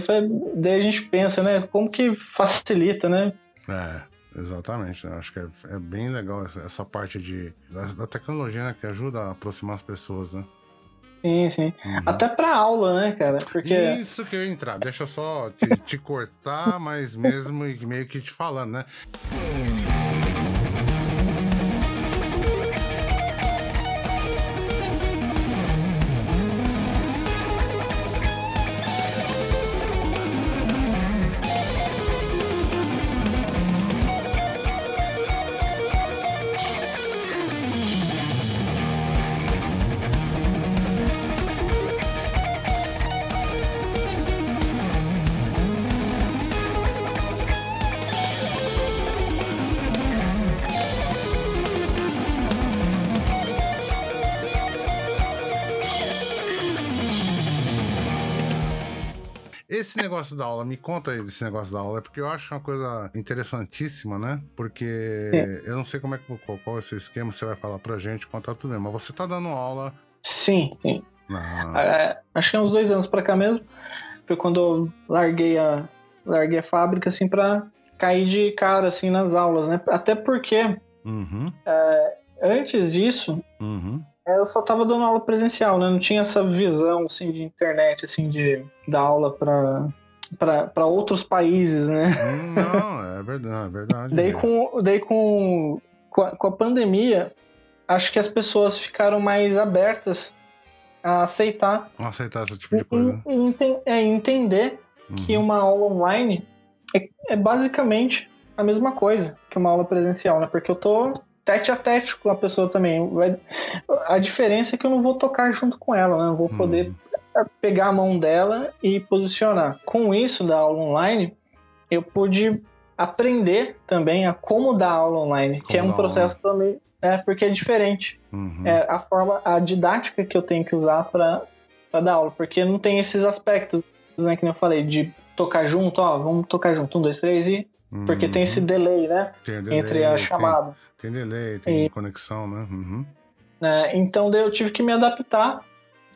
Speaker 2: daí a gente pensa, né? Como que facilita, né?
Speaker 1: É, exatamente. né? Acho que é, é bem legal essa, parte de, da, da tecnologia, né? Que ajuda a aproximar as pessoas, né?
Speaker 2: Sim, sim.
Speaker 1: Uhum.
Speaker 2: Até pra aula, né, cara? Porque.
Speaker 1: Isso que eu ia entrar. Deixa eu só te, te cortar, mas mesmo meio que te falando, né? Negócio da aula, me conta aí desse negócio da aula, porque eu acho uma coisa interessantíssima, né? Porque eu não sei como é que qual, qual é esse esquema você vai falar pra gente, contar tudo bem, mas você tá dando aula
Speaker 2: Sim, sim.
Speaker 1: na.
Speaker 2: É, acho que é uns dois anos pra cá mesmo. Foi quando eu larguei a, larguei a fábrica, assim, pra cair de cara, assim, nas aulas, né? Até porque
Speaker 1: Uhum,
Speaker 2: antes disso,
Speaker 1: uhum,
Speaker 2: É, eu só tava dando aula presencial, né? Não tinha essa visão, assim, de internet, assim, de dar aula pra, para outros países, né?
Speaker 1: Hum, não, é verdade, é verdade.
Speaker 2: daí com, daí com, com a, com, a, pandemia, acho que as pessoas ficaram mais abertas a aceitar.
Speaker 1: A aceitar esse tipo de coisa.
Speaker 2: E, é, entender uhum. que uma aula online é, é, basicamente a mesma coisa que uma aula presencial, né? Porque eu tô tete a tete com a pessoa também. Vai, a diferença é que eu não vou tocar junto com ela, né? Eu vou poder uhum pegar a mão dela e posicionar. Com isso da aula online, eu pude aprender também a como dar aula online, como que é um processo também, é porque é diferente. Uhum. É a forma, a didática que eu tenho que usar para dar aula, porque não tem esses aspectos, né, que eu falei, de tocar junto, ó, vamos tocar junto, um, dois, três e uhum. porque tem esse delay, né, delay, entre a chamada.
Speaker 1: Tem, tem delay, tem e, conexão, né? Uhum.
Speaker 2: É, então daí eu tive que me adaptar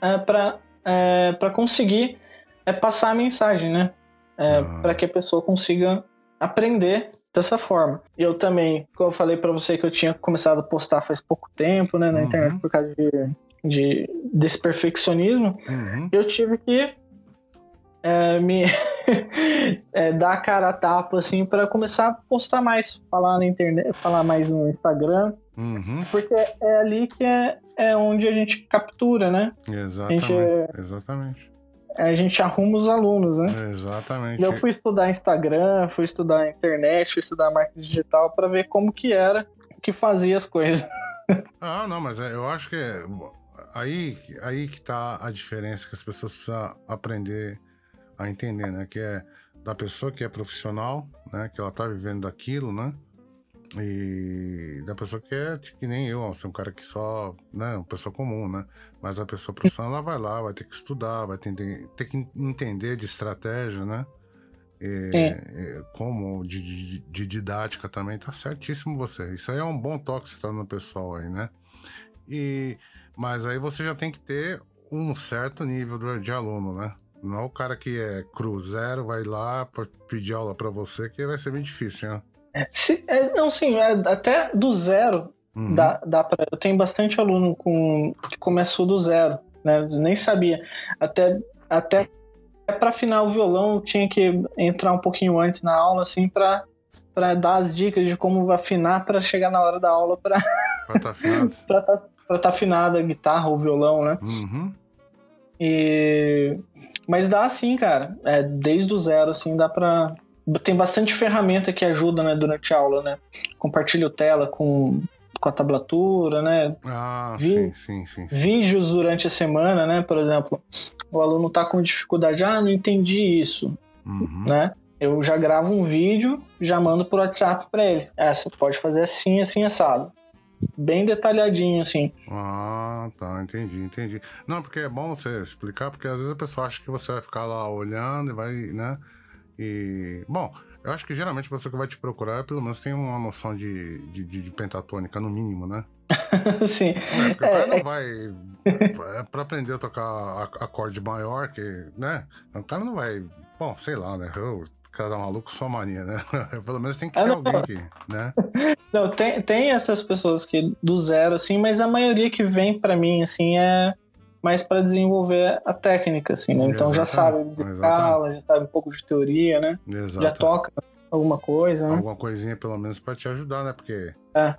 Speaker 2: é, para é, para conseguir é, passar a mensagem, né? É, uhum. Para que a pessoa consiga aprender dessa forma. Eu também, como eu falei para você que eu tinha começado a postar faz pouco tempo, né, na uhum. internet por causa de, de desse perfeccionismo, uhum. eu tive que é, me é, dar a cara a tapa assim para começar a postar mais, falar na internet, falar mais no Instagram, uhum. porque é ali que é, é onde a gente captura, né?
Speaker 1: Exatamente. A gente, exatamente.
Speaker 2: A gente arruma os alunos, né?
Speaker 1: Exatamente.
Speaker 2: Eu fui estudar Instagram, fui estudar internet, fui estudar marketing digital para ver como que era que fazia as coisas.
Speaker 1: Ah, não, mas é, eu acho que é, aí, aí que tá a diferença que as pessoas precisam aprender a entender, né? Que é da pessoa que é profissional, né? Que ela tá vivendo daquilo, né? E da pessoa que é que nem eu, ser um cara que só, né, uma pessoa comum, né? Mas a pessoa profissional ela vai lá, vai ter que estudar, vai ter, ter que entender de estratégia, né? E, é. como de, de, de, didática também, tá certíssimo você. Isso aí é um bom toque que você tá no pessoal aí, né? E, mas aí você já tem que ter um certo nível de aluno, né? Não é o cara que é cruzeiro, vai lá pra pedir aula para você, que vai ser bem difícil, né?
Speaker 2: Se, é, não, sim, é, até do zero uhum. dá, dá pra. Eu tenho bastante aluno com, que começou do zero, né? Nem sabia. Até, até para afinar o violão, eu tinha que entrar um pouquinho antes na aula, assim, para para dar as dicas de como afinar para chegar na hora da aula para
Speaker 1: tá afinado.
Speaker 2: para tá, tá afinada a guitarra ou violão, né?
Speaker 1: Uhum.
Speaker 2: E mas dá sim, cara. É, desde o zero assim dá para tem bastante ferramenta que ajuda né, durante a aula, né? Compartilho tela com, com a tablatura, né?
Speaker 1: Ah, Vi, sim, sim, sim,
Speaker 2: Vídeos durante a semana, né? Por exemplo, o aluno tá com dificuldade, ah, não entendi isso, uhum. né? Eu já gravo um vídeo, já mando por WhatsApp para ele. É, você pode fazer assim, assim, assado. Bem detalhadinho, assim.
Speaker 1: Ah, tá, entendi, entendi. Não, porque é bom você explicar, porque às vezes a pessoa acha que você vai ficar lá olhando e vai, né? E, bom, eu acho que geralmente a pessoa que vai te procurar, pelo menos tem uma noção de, de, de pentatônica, no mínimo, né?
Speaker 2: Sim.
Speaker 1: É, porque é, o cara é... não vai. É pra aprender a tocar acorde maior, que, né? O cara não vai. Bom, sei lá, né? O cara tá maluco sua mania, né? Pelo menos tem que ter alguém aqui, né?
Speaker 2: Não, tem, tem essas pessoas que do zero, assim, mas a maioria que vem para mim, assim, é mais para desenvolver a técnica, assim, né? Então já sabe de escala, já sabe um pouco de teoria, né?
Speaker 1: Exato.
Speaker 2: Já toca alguma coisa, né?
Speaker 1: Alguma coisinha pelo menos para te ajudar, né? Porque
Speaker 2: é.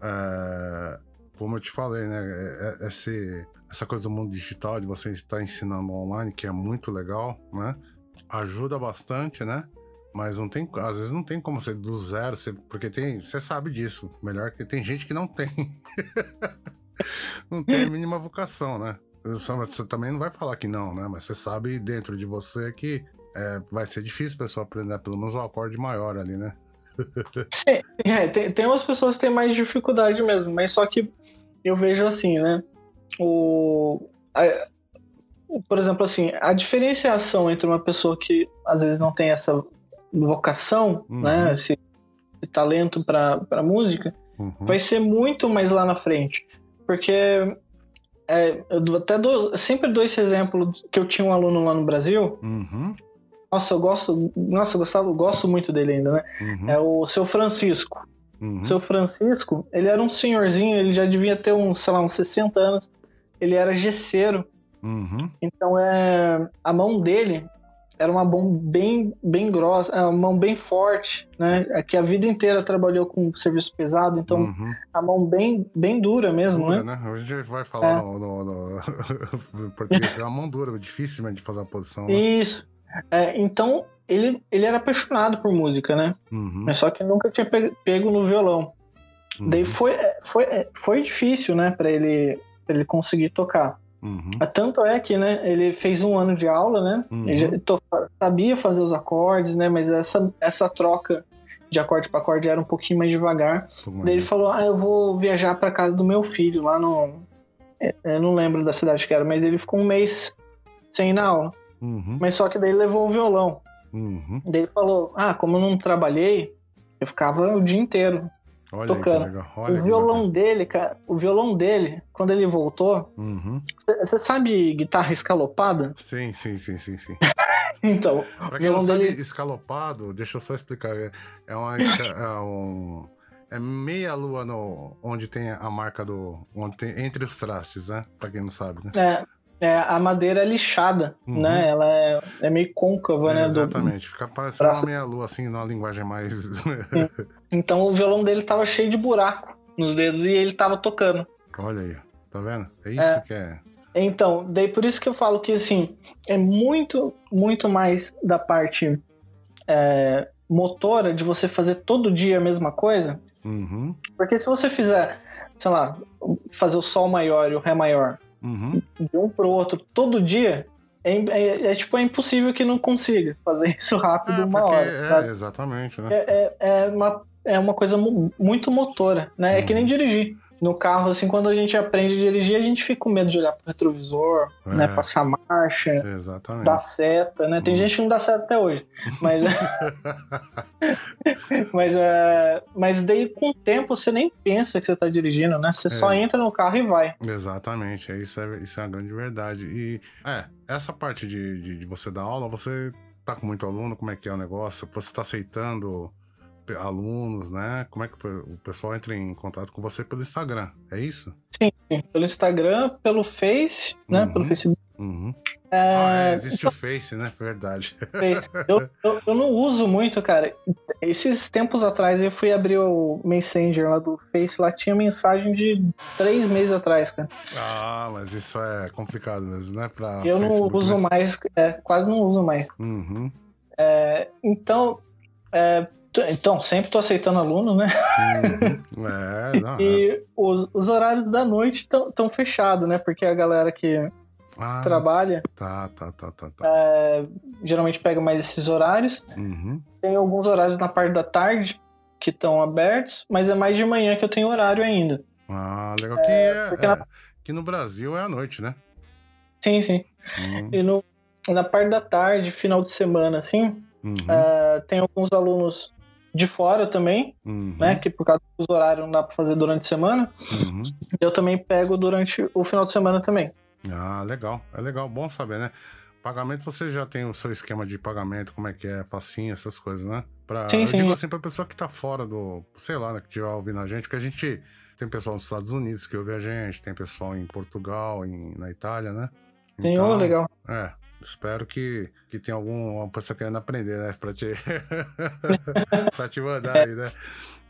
Speaker 1: É, como eu te falei, né? É, é, esse, essa coisa do mundo digital, de você estar ensinando online, que é muito legal, né? Ajuda bastante, né? Mas não tem, às vezes não tem como ser do zero, você, porque tem, você sabe disso. Melhor que tem gente que não tem. não tem a mínima vocação, né? Você também não vai falar que não, né? Mas você sabe dentro de você que é, vai ser difícil a pessoa aprender pelo menos um acorde maior ali, né?
Speaker 2: Sim, é, tem, tem umas pessoas que têm mais dificuldade mesmo, mas só que eu vejo assim, né? O, a, por exemplo, assim, a diferenciação entre uma pessoa que às vezes não tem essa vocação, uhum. né? Esse, esse talento para música, uhum. vai ser muito mais lá na frente. Porque é, eu até dou, sempre dou esse exemplo que eu tinha um aluno lá no Brasil.
Speaker 1: Uhum.
Speaker 2: Nossa, eu gosto. Nossa, eu gostava, eu gosto muito dele ainda, né? Uhum. É o seu Francisco. uhum. seu Francisco, ele era um senhorzinho, ele já devia ter uns, sei lá, uns 60 anos. Ele era gesseiro.
Speaker 1: Uhum.
Speaker 2: Então é a mão dele era uma mão bem, bem grossa, é uma mão bem forte, né? É que a vida inteira trabalhou com serviço pesado, então uhum. a mão bem, bem dura mesmo, dura,
Speaker 1: né? né? Hoje a gente vai falar é. no, no, no, português, é uma mão dura, difícil né, de fazer a posição. Né?
Speaker 2: Isso. É, então ele, ele era apaixonado por música, né?
Speaker 1: Uhum.
Speaker 2: Mas só que nunca tinha pego no violão. Uhum. Daí foi, foi, foi difícil, né, para ele, pra ele conseguir tocar.
Speaker 1: Uhum.
Speaker 2: Tanto é que, né, ele fez um ano de aula, né? Uhum. Ele to, sabia fazer os acordes, né? Mas essa, essa troca de acorde para acorde era um pouquinho mais devagar. Daí ele falou: Ah, eu vou viajar para casa do meu filho lá no. É, eu não lembro da cidade que era, mas ele ficou um mês sem ir na aula.
Speaker 1: Uhum.
Speaker 2: Mas só que daí ele levou o violão.
Speaker 1: Uhum.
Speaker 2: Daí ele falou: Ah, como eu não trabalhei, eu ficava o dia inteiro Olha tocando.
Speaker 1: Olha
Speaker 2: o violão dele, cara, o violão dele, quando ele voltou, você
Speaker 1: uhum.
Speaker 2: sabe guitarra escalopada?
Speaker 1: Sim, sim, sim, sim, sim.
Speaker 2: então,
Speaker 1: pra quem não sabe, dele... escalopado, deixa eu só explicar, é uma é um é meia lua no onde tem a marca do onde tem entre os trastes, né? Para quem não sabe, né?
Speaker 2: É. É, a madeira é lixada, uhum. né? Ela é, é meio côncava,
Speaker 1: é,
Speaker 2: né?
Speaker 1: Exatamente, do... fica parecendo uma meia-lua, assim, numa linguagem mais.
Speaker 2: então o violão dele tava cheio de buraco nos dedos e ele tava tocando.
Speaker 1: Olha aí, tá vendo? É isso é. que é.
Speaker 2: Então, daí por isso que eu falo que, assim, é muito, muito mais da parte é, motora de você fazer todo dia a mesma coisa.
Speaker 1: Uhum.
Speaker 2: Porque se você fizer, sei lá, fazer o Sol maior e o Ré maior
Speaker 1: uhum.
Speaker 2: de um pro outro todo dia, é, é, é, tipo, é impossível que não consiga fazer isso rápido é, uma hora.
Speaker 1: É, exatamente, né?
Speaker 2: É, é, é, uma, é uma coisa muito motora, né? Uhum. É que nem uhum. dirigir no carro, assim, quando a gente aprende a dirigir, a gente fica com medo de olhar pro retrovisor, é. né? Passar marcha,
Speaker 1: Exatamente.
Speaker 2: dar seta, né? Tem hum. gente que não dá seta até hoje. Mas. mas, é... mas daí, com o tempo, você nem pensa que você tá dirigindo, né? Você é. só entra no carro e vai.
Speaker 1: Exatamente, é, isso, é, isso é uma grande verdade. E, é, essa parte de, de, de você dar aula, você tá com muito aluno, como é que é o negócio? Você tá aceitando alunos, né? Como é que o pessoal entra em contato com você pelo Instagram? É isso?
Speaker 2: Sim, pelo Instagram, pelo Face, né?
Speaker 1: Uhum.
Speaker 2: Pelo Facebook.
Speaker 1: Uhum. É... Ah, é, existe então... o Face, né? Verdade.
Speaker 2: Eu, eu, eu, não uso muito, cara. Esses tempos atrás eu fui abrir o Messenger lá do Face, lá tinha mensagem de três meses atrás, cara.
Speaker 1: Ah, mas isso é complicado mesmo, né? Pra
Speaker 2: eu Facebook, não uso né? mais, é, quase não uso mais.
Speaker 1: Uhum.
Speaker 2: É, então, é, então, sempre tô aceitando aluno, né?
Speaker 1: Uhum. É, não,
Speaker 2: e é. Os, os, horários da noite estão fechados, né? Porque a galera que ah, trabalha.
Speaker 1: Tá, tá, tá, tá. tá.
Speaker 2: É, geralmente pega mais esses horários.
Speaker 1: Uhum.
Speaker 2: Tem alguns horários na parte da tarde que estão abertos, mas é mais de manhã que eu tenho horário ainda.
Speaker 1: Ah, legal. Que, é, é, na... que no Brasil é à noite, né?
Speaker 2: Sim, sim. Uhum. E no, na parte da tarde, final de semana, assim,
Speaker 1: uhum.
Speaker 2: uh, tem alguns alunos de fora também,
Speaker 1: uhum.
Speaker 2: né? Que por causa dos horários não dá pra fazer durante a semana.
Speaker 1: Uhum.
Speaker 2: Eu também pego durante o final de semana também.
Speaker 1: Ah, legal. É legal, bom saber, né? Pagamento, você já tem o seu esquema de pagamento, como é que é, facinho, essas coisas, né? Pra,
Speaker 2: sim,
Speaker 1: eu
Speaker 2: sim.
Speaker 1: digo assim pra pessoa que tá fora do, sei lá, né, que estiver ouvindo a gente, porque a gente tem pessoal nos Estados Unidos que ouve a gente, tem pessoal em Portugal, em, na Itália, né?
Speaker 2: Então, sim, oh, legal.
Speaker 1: É, Espero que, que tenha alguma pessoa querendo aprender, né? Pra te, pra te mandar aí, né?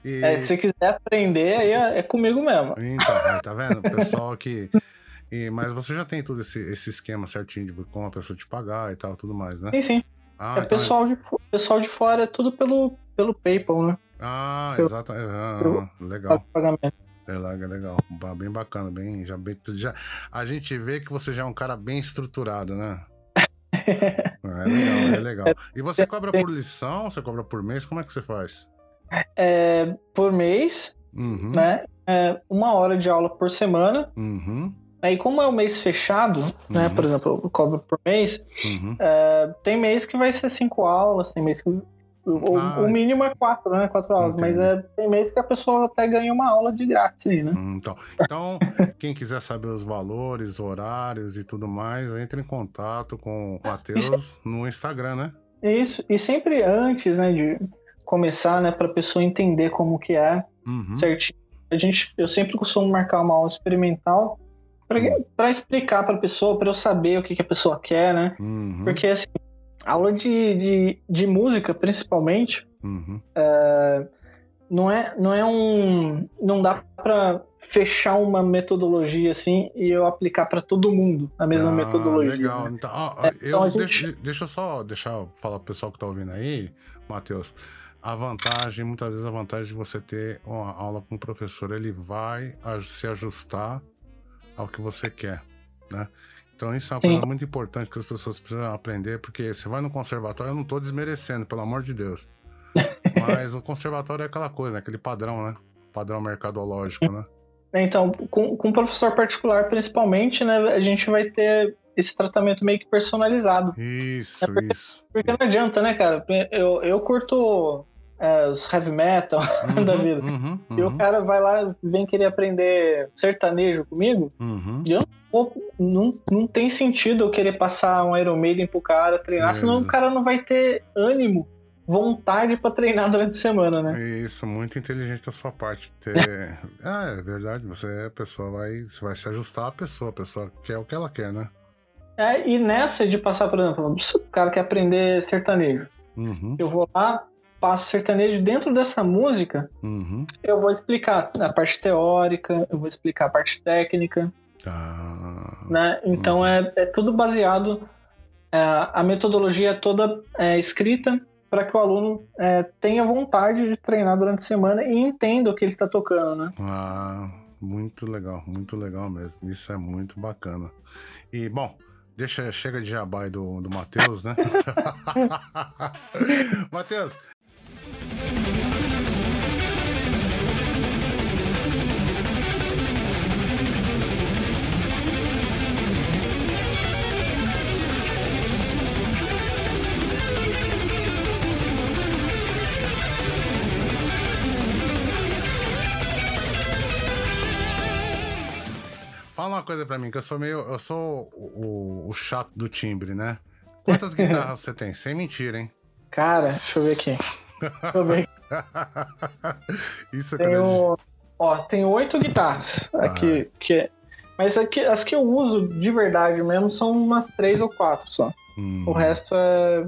Speaker 2: E... É, se quiser aprender, aí é, é comigo mesmo.
Speaker 1: Então, aí, tá vendo? O pessoal que. E, mas você já tem todo esse, esse esquema certinho de como a pessoa te pagar e tal, tudo mais, né?
Speaker 2: Sim, sim.
Speaker 1: Ah,
Speaker 2: é
Speaker 1: então
Speaker 2: pessoal, de, pessoal de fora é tudo pelo, pelo PayPal, né?
Speaker 1: Ah, exato. Ah, legal.
Speaker 2: Pagamento.
Speaker 1: É legal, bem bacana, bem, já, bem, já, a gente vê que você já é um cara bem estruturado, né? é legal, é legal. E você cobra por lição? Você cobra por mês? Como é que você faz?
Speaker 2: É, por mês,
Speaker 1: uhum.
Speaker 2: né? É uma hora de aula por semana.
Speaker 1: Uhum.
Speaker 2: Aí, como é o mês fechado, né?
Speaker 1: Uhum.
Speaker 2: Por exemplo, eu cobro por mês.
Speaker 1: Uhum.
Speaker 2: É, tem mês que vai ser cinco aulas, tem mês que o, ah, o, mínimo é quatro, né? Quatro aulas. Entendi. Mas é, tem mês que a pessoa até ganha uma aula de grátis aí, né?
Speaker 1: Hum, então, então quem quiser saber os valores, horários e tudo mais, entre em contato com o Matheus no Instagram, né?
Speaker 2: Isso. E sempre antes, né, de começar, né, pra pessoa entender como que é. uhum. certinho. A gente, eu sempre costumo marcar uma aula experimental para uhum. explicar para a pessoa, para eu saber o que, que, a pessoa quer, né? Uhum. Porque assim, aula de, de, de música, principalmente, uhum. é, não é não é um não dá para fechar uma metodologia assim e eu aplicar para todo mundo a mesma ah, metodologia.
Speaker 1: Legal. Né? Então, ó, é, eu, então gente... deixa, deixa eu só deixar falar pro pessoal que tá ouvindo aí, Matheus. A vantagem, muitas vezes a vantagem de você ter uma aula com o professor, ele vai se ajustar ao que você quer, né? Então isso é uma Sim. coisa muito importante que as pessoas precisam aprender, porque você vai no conservatório, eu não estou desmerecendo, pelo amor de Deus. Mas o conservatório é aquela coisa, né? aquele padrão, né? Padrão mercadológico, né?
Speaker 2: Então, com, com professor particular, principalmente, né, a gente vai ter esse tratamento meio que personalizado.
Speaker 1: Isso,
Speaker 2: é porque,
Speaker 1: isso.
Speaker 2: Porque não adianta, né, cara? Eu, eu curto é, os heavy metal uhum, da vida. Uhum, uhum. E o uhum. cara vai lá, vem querer aprender sertanejo comigo. Uhum. E eu não, não, não tem sentido eu querer passar um Iron Maiden pro cara treinar, senão o cara não vai ter ânimo vontade para treinar durante a semana, né?
Speaker 1: Isso, muito inteligente da sua parte. Ter... ah, é verdade. Você, a pessoa vai, você vai se ajustar à pessoa. A pessoa quer o que ela quer, né?
Speaker 2: É, e nessa de passar, por exemplo, o cara quer aprender sertanejo. Uhum. Eu vou lá, passo sertanejo dentro dessa música, uhum. eu vou explicar a parte teórica, eu vou explicar a parte técnica. Ah. Né? Então uhum. é, é tudo baseado. É, a metodologia é toda é, escrita para que o aluno é, tenha vontade de treinar durante a semana e entenda o que ele está tocando, né?
Speaker 1: Ah, muito legal, muito legal mesmo. Isso é muito bacana. E, bom, deixa, chega de jabai do, do Matheus, né? Matheus, coisa pra mim, que eu sou meio. Eu sou o, o, o chato do timbre, né? Quantas guitarras você tem? Sem mentira, hein?
Speaker 2: Cara, deixa eu ver aqui. Deixa eu ver.
Speaker 1: Isso é
Speaker 2: tenho, gente... Ó, tem oito guitarras aqui. Ah. Que, mas aqui, as que eu uso de verdade mesmo são umas três ou quatro só. Hum. O resto é.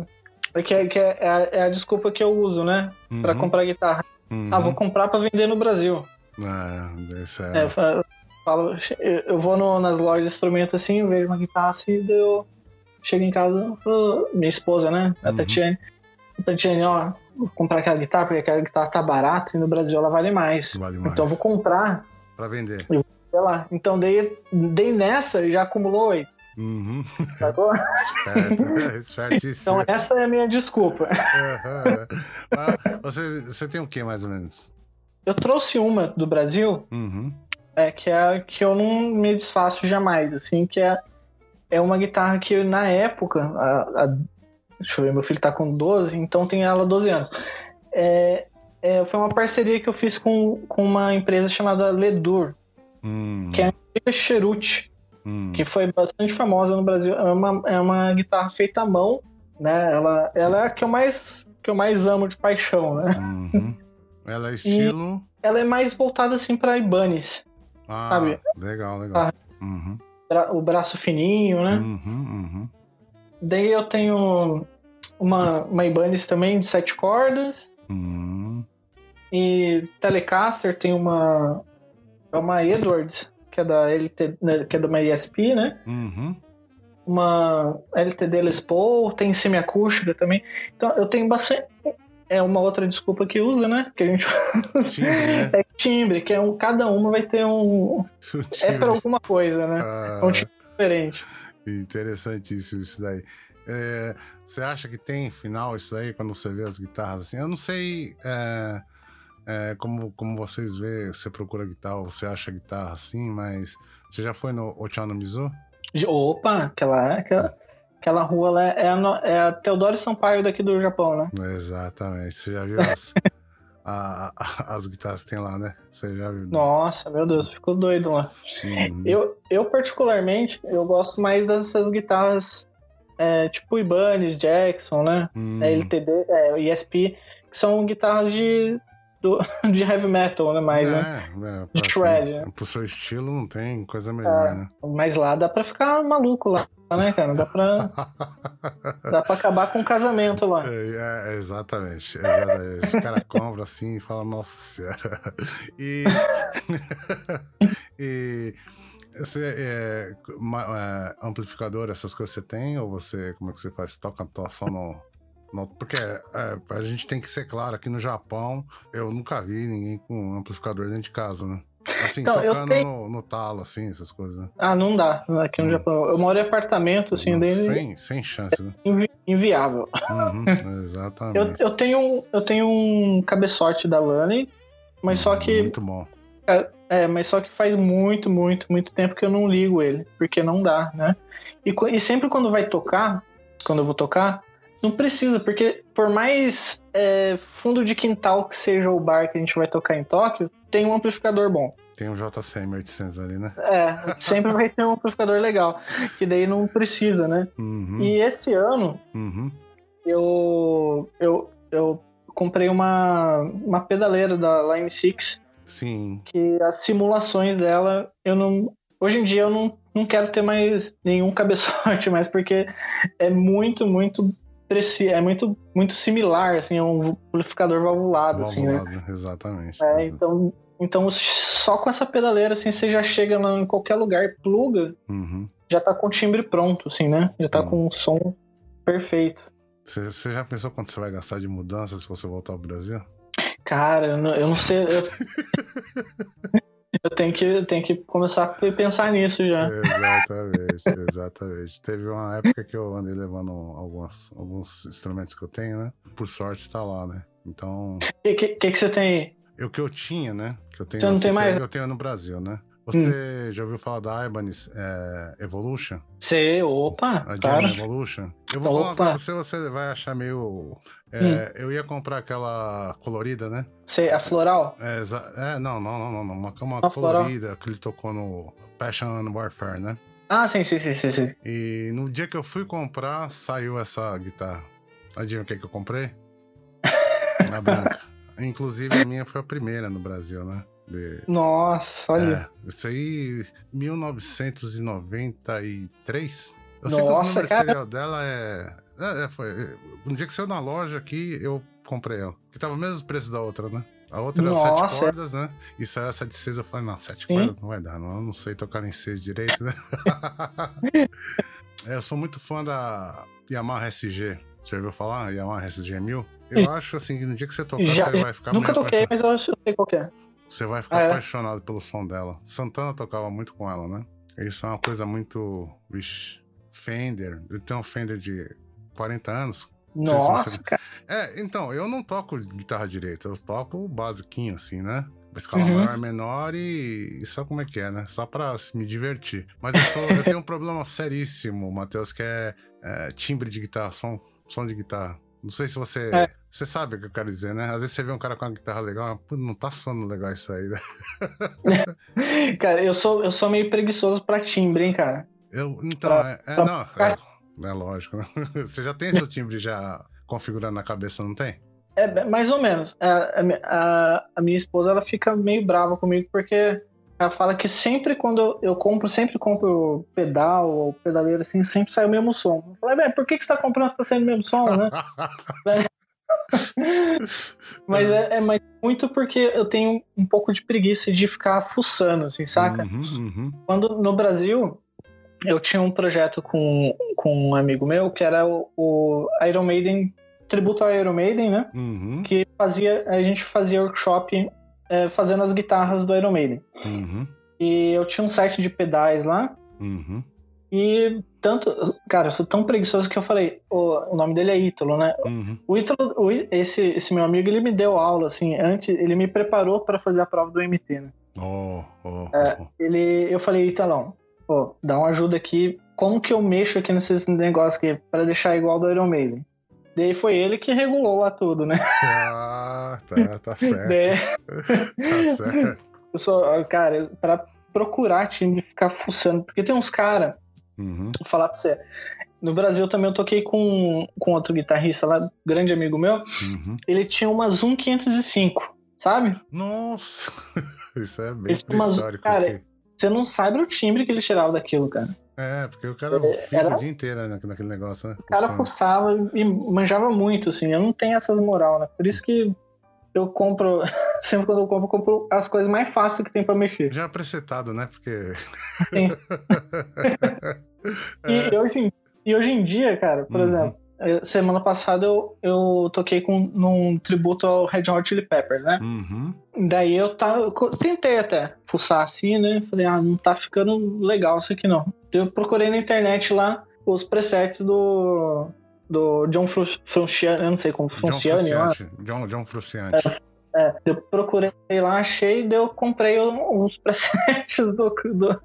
Speaker 2: É, que é, que é, é, a, é, a, desculpa que eu uso, né? Uhum. Pra comprar guitarra. Uhum. Ah, vou comprar pra vender no Brasil.
Speaker 1: É, isso é.
Speaker 2: é falo, eu vou no, nas lojas de instrumentos assim, vejo uma guitarra assim, eu chego em casa, minha esposa, né? A uhum. Tatiane. A Tatiane, ó, vou comprar aquela guitarra, porque aquela guitarra tá barata e no Brasil ela vale mais. Vale mais. Então eu vou comprar.
Speaker 1: Pra vender.
Speaker 2: Eu, sei lá. Então dei, dei nessa e já acumulou oito.
Speaker 1: Uhum. Sacou? Esperto,
Speaker 2: então essa é a minha desculpa.
Speaker 1: Uhum. Ah, você, você tem o que mais ou menos?
Speaker 2: Eu trouxe uma do Brasil. Uhum é, que é que eu não me desfaço jamais, assim, que é, é uma guitarra que na época, a, a, deixa eu ver, meu filho tá com 12, então tem ela 12 anos. É, é, foi uma parceria que eu fiz com, com uma empresa chamada Ledur, hum. que é a antiga Cheruti, hum. que foi bastante famosa no Brasil. É uma, é uma guitarra feita à mão, né? Ela, ela é a que eu mais, que eu mais amo de paixão, né?
Speaker 1: Uhum. Ela é estilo.
Speaker 2: E ela é mais voltada assim para Ibanez.
Speaker 1: Ah, sabe? Legal, legal. Ah, uhum.
Speaker 2: O braço fininho, né? Uhum, uhum. Daí eu tenho uma, uma Ibanez também de sete cordas. Uhum. E Telecaster tem uma. É uma Edwards, que é da LT, né, que é de uma ESP, né? Uhum. Uma LTD Les Paul, tem semiacústica também. Então eu tenho bastante é uma outra desculpa que usa, né? Que a gente timbre, né? é timbre, que é um cada uma vai ter um é para alguma coisa, né? Ah, é um timbre diferente.
Speaker 1: Interessantíssimo isso daí. É, você acha que tem final isso aí quando você vê as guitarras assim? Eu não sei é, é, como, como vocês vê, você procura guitarra, você acha guitarra assim, mas você já foi no Ochano Mizu?
Speaker 2: Opa, aquela, aquela Aquela rua lá é a, é a Teodoro Sampaio daqui do Japão, né?
Speaker 1: Exatamente. Você já viu as, a, a, as guitarras que tem lá, né? Você já viu?
Speaker 2: Nossa, meu Deus, ficou doido lá. Uhum. Eu, eu, particularmente, eu gosto mais dessas guitarras é, tipo Ibanez, Jackson, né? Uhum. LTD, é, ESP, que são guitarras de do, de heavy metal, né? Mais, né?
Speaker 1: É, é,
Speaker 2: De shred, né?
Speaker 1: Pro seu estilo não tem coisa melhor,
Speaker 2: É.
Speaker 1: né?
Speaker 2: Mas lá dá pra ficar maluco lá, né, cara? Dá pra, dá pra acabar com o casamento lá.
Speaker 1: É, é, exatamente, exatamente. O cara compra assim e fala, nossa senhora. E. e você é, é, amplificador, essas coisas você tem? Ou você, como é que você faz? Toca to- só no. no- porque é, a gente tem que ser claro, aqui no Japão, eu nunca vi ninguém com amplificador dentro de casa, né? Assim,
Speaker 2: Então, eu
Speaker 1: tocando
Speaker 2: tenho-
Speaker 1: no, no talo, assim, essas coisas. Né?
Speaker 2: Ah, não dá aqui no Japão. Eu moro em apartamento, assim,
Speaker 1: Não, sem, sem chance, né?
Speaker 2: invi- inviável.
Speaker 1: Uhum,
Speaker 2: Eu,
Speaker 1: exatamente.
Speaker 2: eu, tenho, um- eu tenho um cabeçote da Lani, mas só que
Speaker 1: Muito bom.
Speaker 2: É, mas só que faz muito, muito, muito tempo que eu não ligo ele, porque não dá, né? E, e sempre quando vai tocar, quando eu vou tocar, não precisa, porque por mais é, fundo de quintal que seja o bar que a gente vai tocar em Tóquio, tem um amplificador bom.
Speaker 1: Tem um JCM 800 ali, né?
Speaker 2: É, sempre vai ter um amplificador legal, que daí não precisa, né?
Speaker 1: Uhum,
Speaker 2: E esse ano,
Speaker 1: uhum.
Speaker 2: eu, eu, eu comprei uma, uma pedaleira da Line 6
Speaker 1: Sim.
Speaker 2: que as simulações dela, eu não. Hoje em dia eu não, não quero ter mais nenhum cabeçote, mais porque é muito, muito é muito, muito similar, assim, a um amplificador valvulado, assim, né?
Speaker 1: Valvulado, exatamente.
Speaker 2: É, então, então só com essa pedaleira, assim, você já chega lá em qualquer lugar, pluga,
Speaker 1: Uhum.
Speaker 2: já tá com o timbre pronto, assim, né? Já tá
Speaker 1: Hum.
Speaker 2: com o som perfeito.
Speaker 1: Você, você já pensou quanto você vai gastar de mudança se você voltar ao Brasil?
Speaker 2: Cara, eu não, eu não sei. Eu, eu tenho, que, eu tenho que começar a pensar nisso já.
Speaker 1: Exatamente, exatamente. Teve uma época que eu andei levando algumas, alguns instrumentos que eu tenho, né? Por sorte tá lá, né? Então,
Speaker 2: O que, que, que você tem aí?
Speaker 1: o que eu tinha, né? Que eu tenho,
Speaker 2: Você não tem mais?
Speaker 1: Eu tenho no Brasil, né? Você já ouviu falar da Ibanez é, Evolution?
Speaker 2: Você, opa,
Speaker 1: A. Jam Evolution? Eu vou falar uma
Speaker 2: Opa.
Speaker 1: coisa pra você, você vai achar meio. é,
Speaker 2: Hum.
Speaker 1: Eu ia comprar aquela colorida, né?
Speaker 2: Você, a floral?
Speaker 1: É, é, não, não, não, não. Uma cama
Speaker 2: A floral.
Speaker 1: colorida que ele tocou no Passion Warfare, né?
Speaker 2: Ah, sim, sim, sim, sim. sim.
Speaker 1: E no dia que eu fui comprar, saiu essa guitarra. Adivinha o que, que eu comprei? A branca. Inclusive a minha foi a primeira no Brasil, né? De-
Speaker 2: Nossa, olha.
Speaker 1: É, isso aí, 1993. Eu sei que o
Speaker 2: Nossa,
Speaker 1: serial dela é. É, é, foi. é, Um dia que saiu na loja aqui, eu comprei ela. Que tava o mesmo preço da outra, né? A outra era
Speaker 2: Nossa.
Speaker 1: sete cordas, né? E saiu essa de seis, eu falei, não, sete
Speaker 2: Sim.
Speaker 1: cordas não vai dar, não. Eu não sei tocar em seis direito, né? É, eu sou muito fã da Yamaha SG. Já ouviu falar? Yamaha SG 1000? Eu acho assim que no dia que você tocar,
Speaker 2: Já-
Speaker 1: você vai ficar
Speaker 2: Nunca toquei,
Speaker 1: apaixonado.
Speaker 2: mas eu sei qual que é.
Speaker 1: Você vai ficar
Speaker 2: Ah, é?
Speaker 1: apaixonado pelo som dela. Santana tocava muito com ela, né? Isso é uma coisa muito. Vixe, Fender. Eu tenho um Fender de 40 anos. sei se
Speaker 2: Nossa,
Speaker 1: você-. É, então, eu não toco guitarra direita, eu toco basiquinho, assim, né? Escala
Speaker 2: Uhum.
Speaker 1: maior, menor e, e sabe como é que é, né? Só pra se- me divertir. Mas eu, sou, eu tenho um problema seríssimo, Matheus, que é, é, timbre de guitarra, som, som de guitarra. Não sei se você.
Speaker 2: É.
Speaker 1: Você sabe o que eu quero dizer, né? Às vezes você vê um cara com uma guitarra legal, mas, não tá soando legal isso aí, né?
Speaker 2: Cara, eu sou, eu sou meio preguiçoso pra timbre, hein, cara.
Speaker 1: Eu, então,
Speaker 2: Pra-
Speaker 1: é, é,
Speaker 2: pra-
Speaker 1: não, é, é lógico. né? Você já tem seu timbre já configurado na cabeça, não tem?
Speaker 2: É, mais ou menos. A, a, a- a minha esposa, ela fica meio brava comigo porque ela fala que sempre quando eu, eu compro, sempre compro pedal ou pedaleiro assim, sempre sai o mesmo som. Eu falei, velho, por que, que você tá comprando se tá saindo o mesmo som, né? Mas é, é mais muito porque eu tenho um pouco de preguiça de ficar fuçando, assim, saca?
Speaker 1: Uhum, uhum.
Speaker 2: Quando no Brasil, eu tinha um projeto com, com um amigo meu que era o, o Iron Maiden, tributo ao Iron Maiden, né?
Speaker 1: Uhum,
Speaker 2: Que fazia, a gente fazia workshop é, fazendo as guitarras do Iron Maiden.
Speaker 1: uhum,
Speaker 2: E eu tinha um site de pedais lá.
Speaker 1: uhum,
Speaker 2: E tanto. Cara, eu sou tão preguiçoso que eu falei. O, o nome dele é Ítalo, né?
Speaker 1: uhum.
Speaker 2: O Ítalo, o esse, esse meu amigo, ele me deu aula, assim, antes, ele me preparou para fazer a prova do MT, né?
Speaker 1: Oh, oh,
Speaker 2: É.
Speaker 1: oh.
Speaker 2: Ele, eu falei, Italão, pô, dá uma ajuda aqui. Como que eu mexo aqui nesses negócios aqui para deixar igual do Iron Maiden? Daí foi ele que regulou lá tudo, né?
Speaker 1: Ah, tá, tá certo.
Speaker 2: Daí,
Speaker 1: Tá certo.
Speaker 2: eu sou, cara, para procurar time ficar fuçando, porque tem uns cara,
Speaker 1: Uhum,
Speaker 2: vou falar pra você. No Brasil também eu toquei com, com outro guitarrista lá, grande amigo meu.
Speaker 1: uhum,
Speaker 2: Ele tinha uma Zoom 505. sabe?
Speaker 1: Nossa, isso é bem histórico.
Speaker 2: cara,
Speaker 1: aqui.
Speaker 2: Você não sabe o timbre que ele tirava daquilo, cara.
Speaker 1: É, porque o cara
Speaker 2: É,
Speaker 1: fica
Speaker 2: era-
Speaker 1: o dia inteiro né, naquele negócio, né?
Speaker 2: O cara fuçava e manjava muito, assim. Eu não tenho essas moral, né? Por isso que eu compro. Sempre quando eu compro, eu compro as coisas mais fáceis que tem pra mexer.
Speaker 1: Já presetado, né? Porque.
Speaker 2: Sim. E, hoje, em- e hoje em dia, cara, por
Speaker 1: Uhum.
Speaker 2: exemplo, semana passada eu, eu toquei com, num tributo ao Red Hot Chili Peppers, né?
Speaker 1: Uhum.
Speaker 2: Daí eu tava. eu tentei até fuçar assim, né? Falei, ah, não tá ficando legal isso aqui não. Eu procurei na internet lá os presets do. Do John Fru- Frusciante, eu não sei como,
Speaker 1: John
Speaker 2: Frusciante.
Speaker 1: John, John Frusciante.
Speaker 2: É, eu procurei lá, achei, daí eu comprei uns presets do, do,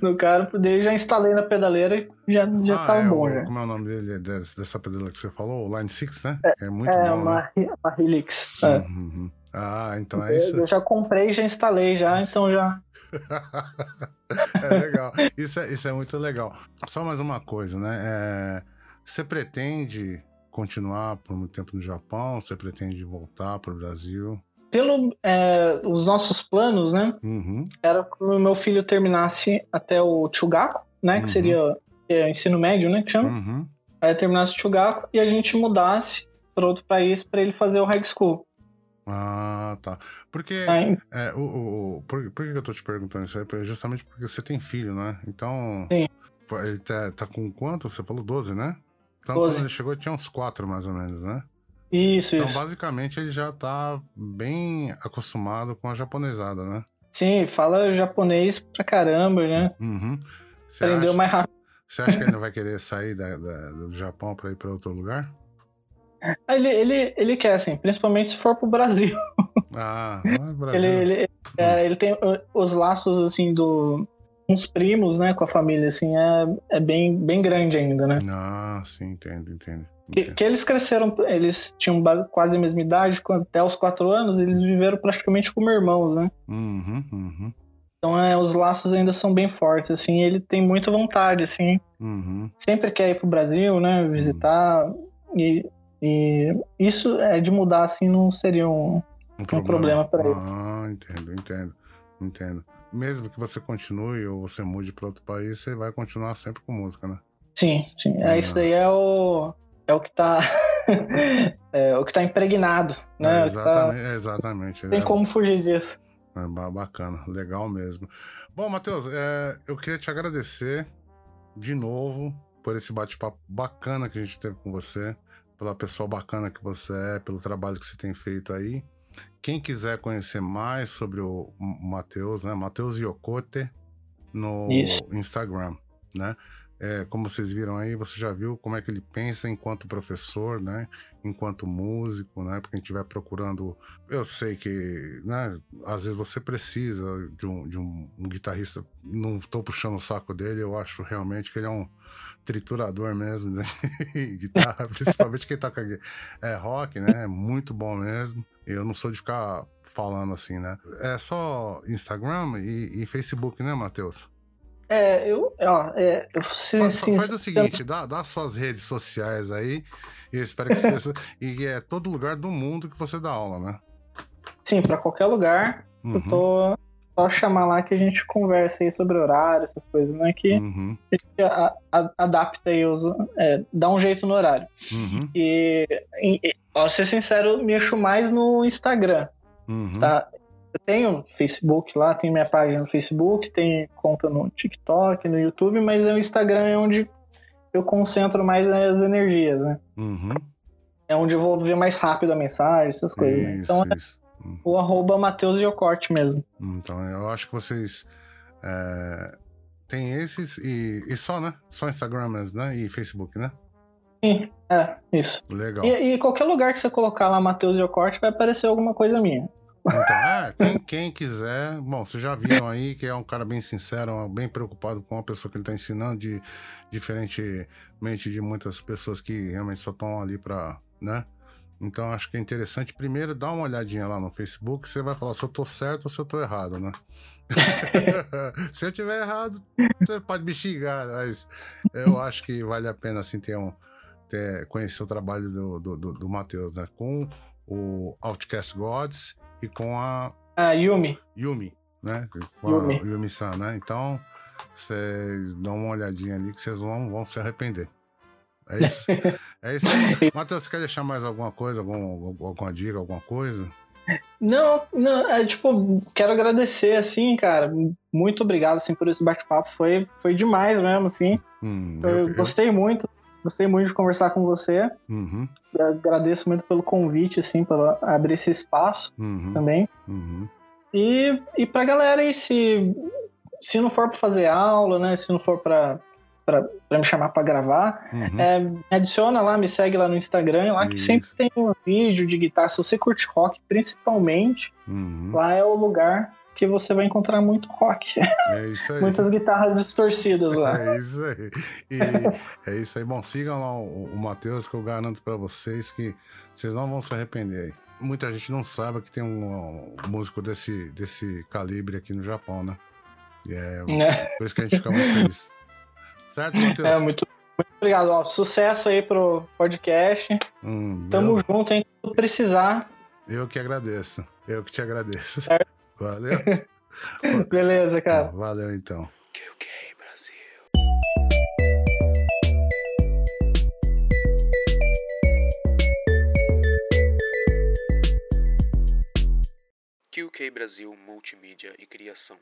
Speaker 2: do cara, daí já instalei na pedaleira e já, já
Speaker 1: ah,
Speaker 2: tava
Speaker 1: é,
Speaker 2: bom
Speaker 1: o-
Speaker 2: já.
Speaker 1: Como é o nome dele, desse- dessa pedela que você falou? O Line 6, né? É, muito
Speaker 2: É,
Speaker 1: bom,
Speaker 2: uma,
Speaker 1: né?
Speaker 2: uma Helix. é.
Speaker 1: Uhum. Ah, então é isso.
Speaker 2: Eu, eu já comprei, já instalei já, então já.
Speaker 1: é legal. Isso é, isso é muito legal. Só mais uma coisa, né? É, você pretende continuar por muito tempo no Japão? Você pretende voltar para o Brasil?
Speaker 2: Pelo é, os nossos planos, né?
Speaker 1: Uhum.
Speaker 2: Era que o meu filho terminasse até o Chugaku, né?
Speaker 1: Uhum.
Speaker 2: Que seria é, ensino médio, né? Que chama.
Speaker 1: Uhum.
Speaker 2: Aí terminasse o Chugaku e a gente mudasse para outro país para ele fazer o high school.
Speaker 1: Ah, tá. Porque. É, o, o, por, por que eu tô te perguntando isso aí? Porque- Justamente porque você tem filho, né? Então.
Speaker 2: Sim.
Speaker 1: Ele tá, tá com quanto? Você falou 12, né? Então,
Speaker 2: 12.
Speaker 1: quando ele chegou, tinha uns 4 mais ou menos, né?
Speaker 2: isso,
Speaker 1: Então,
Speaker 2: isso.
Speaker 1: basicamente, ele já tá bem acostumado com a japonesada, né?
Speaker 2: Sim, fala japonês pra caramba, né?
Speaker 1: Uhum.
Speaker 2: Aprendeu
Speaker 1: acha,
Speaker 2: mais rápido.
Speaker 1: você acha que ele não vai querer sair da- da- do Japão pra ir pra outro lugar?
Speaker 2: Ele, ele, ele quer, assim, principalmente se for pro Brasil.
Speaker 1: Ah, no Brasil.
Speaker 2: Ele, ele, é, ele tem uh, os laços, assim, do. Uns primos, né, com a família, assim, é, é bem, bem grande ainda, né?
Speaker 1: Ah, sim, entendo, entendo.
Speaker 2: Que, que eles cresceram, eles tinham quase a mesma idade, até os quatro anos, eles viveram praticamente como irmãos, né?
Speaker 1: Uhum, uhum,
Speaker 2: Então é, os laços ainda são bem fortes, assim, ele tem muita vontade, assim,
Speaker 1: uhum.
Speaker 2: sempre quer ir pro Brasil, né, visitar, e, e isso é de mudar, assim, não seria um...
Speaker 1: Um
Speaker 2: problema pra ele.
Speaker 1: Ah, entendo, entendo, entendo. Mesmo que você continue ou você mude para outro país, você vai continuar sempre com música, né?
Speaker 2: Sim, sim, é,
Speaker 1: Ah.
Speaker 2: isso daí é o... é o que tá... é o que tá impregnado, né?
Speaker 1: É,
Speaker 2: que tá-
Speaker 1: exatamente, exatamente.
Speaker 2: Tem
Speaker 1: É,
Speaker 2: como fugir disso.
Speaker 1: é ba- bacana, legal mesmo. Bom, Matheus, é, eu queria te agradecer de novo por esse bate-papo bacana que a gente teve com você, pela pessoa bacana que você é, pelo trabalho que você tem feito aí. Quem quiser conhecer mais sobre o Matheus, né? Matheus Yokote no
Speaker 2: Isso.
Speaker 1: Instagram, né? É, como vocês viram aí, você já viu como é que ele pensa enquanto professor, né? Enquanto músico, né? Porque a gente estiver procurando. Eu sei que, né? Às vezes você precisa de um, de um, um guitarrista. Não estou puxando o saco dele, eu acho realmente que ele é um triturador mesmo de guitarra, principalmente quem toca é, rock, né? É muito bom mesmo. Eu não sou de ficar falando assim, né? É só Instagram e, e Facebook, né, Matheus?
Speaker 2: É, eu, ó, é, eu, se,
Speaker 1: Fa-
Speaker 2: se-
Speaker 1: faz o seguinte, dá, dá suas redes sociais aí. E eu espero que pessoas. e é todo lugar do mundo que você dá aula, né?
Speaker 2: sim, pra qualquer lugar, eu
Speaker 1: Uhum,
Speaker 2: tô só chamar lá que a gente conversa aí sobre horário, essas coisas, né? Que
Speaker 1: uhum,
Speaker 2: a gente a- a- adapta aí, os, é, dá um jeito no horário.
Speaker 1: uhum,
Speaker 2: E, e, ó, ser sincero, mexo mais no Instagram,
Speaker 1: uhum.
Speaker 2: tá? Eu tenho Facebook lá, tenho minha página no Facebook, tenho conta no TikTok, no YouTube, mas o Instagram é onde eu concentro mais as energias, né?
Speaker 1: uhum.
Speaker 2: É onde eu vou ver mais rápido a mensagem, essas coisas. né?
Speaker 1: Isso,
Speaker 2: Então é
Speaker 1: isso.
Speaker 2: O arroba Matheus Giocorte mesmo.
Speaker 1: Então, eu acho que vocês é, têm esses e, e só, né? Só Instagram mesmo, né? E Facebook, né?
Speaker 2: Sim, é, isso.
Speaker 1: Legal.
Speaker 2: E, e qualquer lugar que você colocar lá Matheus Giocorte vai aparecer alguma coisa minha.
Speaker 1: Então, é, quem, quem quiser, bom, vocês já viram aí que é um cara bem sincero, bem preocupado com a pessoa que ele está ensinando, de, diferentemente de muitas pessoas que realmente só estão ali para, né? Então acho que é interessante. Primeiro, dá uma olhadinha lá no Facebook, você vai falar se eu tô certo ou se eu tô errado, né? se eu tiver errado, você pode me xingar, mas eu acho que vale a pena assim ter um ter, conhecer o trabalho do, do, do, do Matheus, né? Com o Outcast Gods e com a
Speaker 2: A Yumi.
Speaker 1: Yumi, né? Com
Speaker 2: Yumi.
Speaker 1: a Yumi-san, né? Então, vocês dão uma olhadinha ali que vocês vão se arrepender. É isso. é isso. Matheus, você quer deixar mais alguma coisa, algum, alguma dica, alguma coisa?
Speaker 2: Não, não, é tipo, quero agradecer, assim, cara. Muito obrigado, assim, por esse bate-papo. Foi, foi demais mesmo, assim.
Speaker 1: Hum,
Speaker 2: Eu, gostei muito. Gostei muito de conversar com você.
Speaker 1: Uhum,
Speaker 2: Eu agradeço muito pelo convite, assim, por abrir esse espaço
Speaker 1: uhum,
Speaker 2: também.
Speaker 1: uhum.
Speaker 2: E, e pra galera aí, se, se não for pra fazer aula, né? Se não for pra, pra me chamar pra gravar,
Speaker 1: uhum.
Speaker 2: é, me adiciona lá, me segue lá no Instagram, lá que
Speaker 1: Isso.
Speaker 2: sempre tem um vídeo de guitarra. Se você curte rock, principalmente,
Speaker 1: uhum.
Speaker 2: lá é o lugar que você vai encontrar muito rock.
Speaker 1: É isso aí.
Speaker 2: Muitas guitarras distorcidas lá.
Speaker 1: É isso aí. E é isso aí. Bom, sigam lá o, o Matheus, que eu garanto pra vocês que vocês não vão se arrepender aí. Muita gente não sabe que tem um, um músico desse, desse calibre aqui no Japão, né? E é
Speaker 2: né?
Speaker 1: por isso que a gente fica muito feliz. Certo, Matheus?
Speaker 2: É, muito, muito obrigado. Ó, sucesso aí pro podcast.
Speaker 1: Hum,
Speaker 2: Tamo
Speaker 1: eu,
Speaker 2: junto, hein? Se precisar.
Speaker 1: eu que agradeço. Eu que te agradeço.
Speaker 2: Certo.
Speaker 1: Valeu?
Speaker 2: Beleza, cara.
Speaker 1: Valeu, então.
Speaker 3: QK Brasil Multimídia e Criação.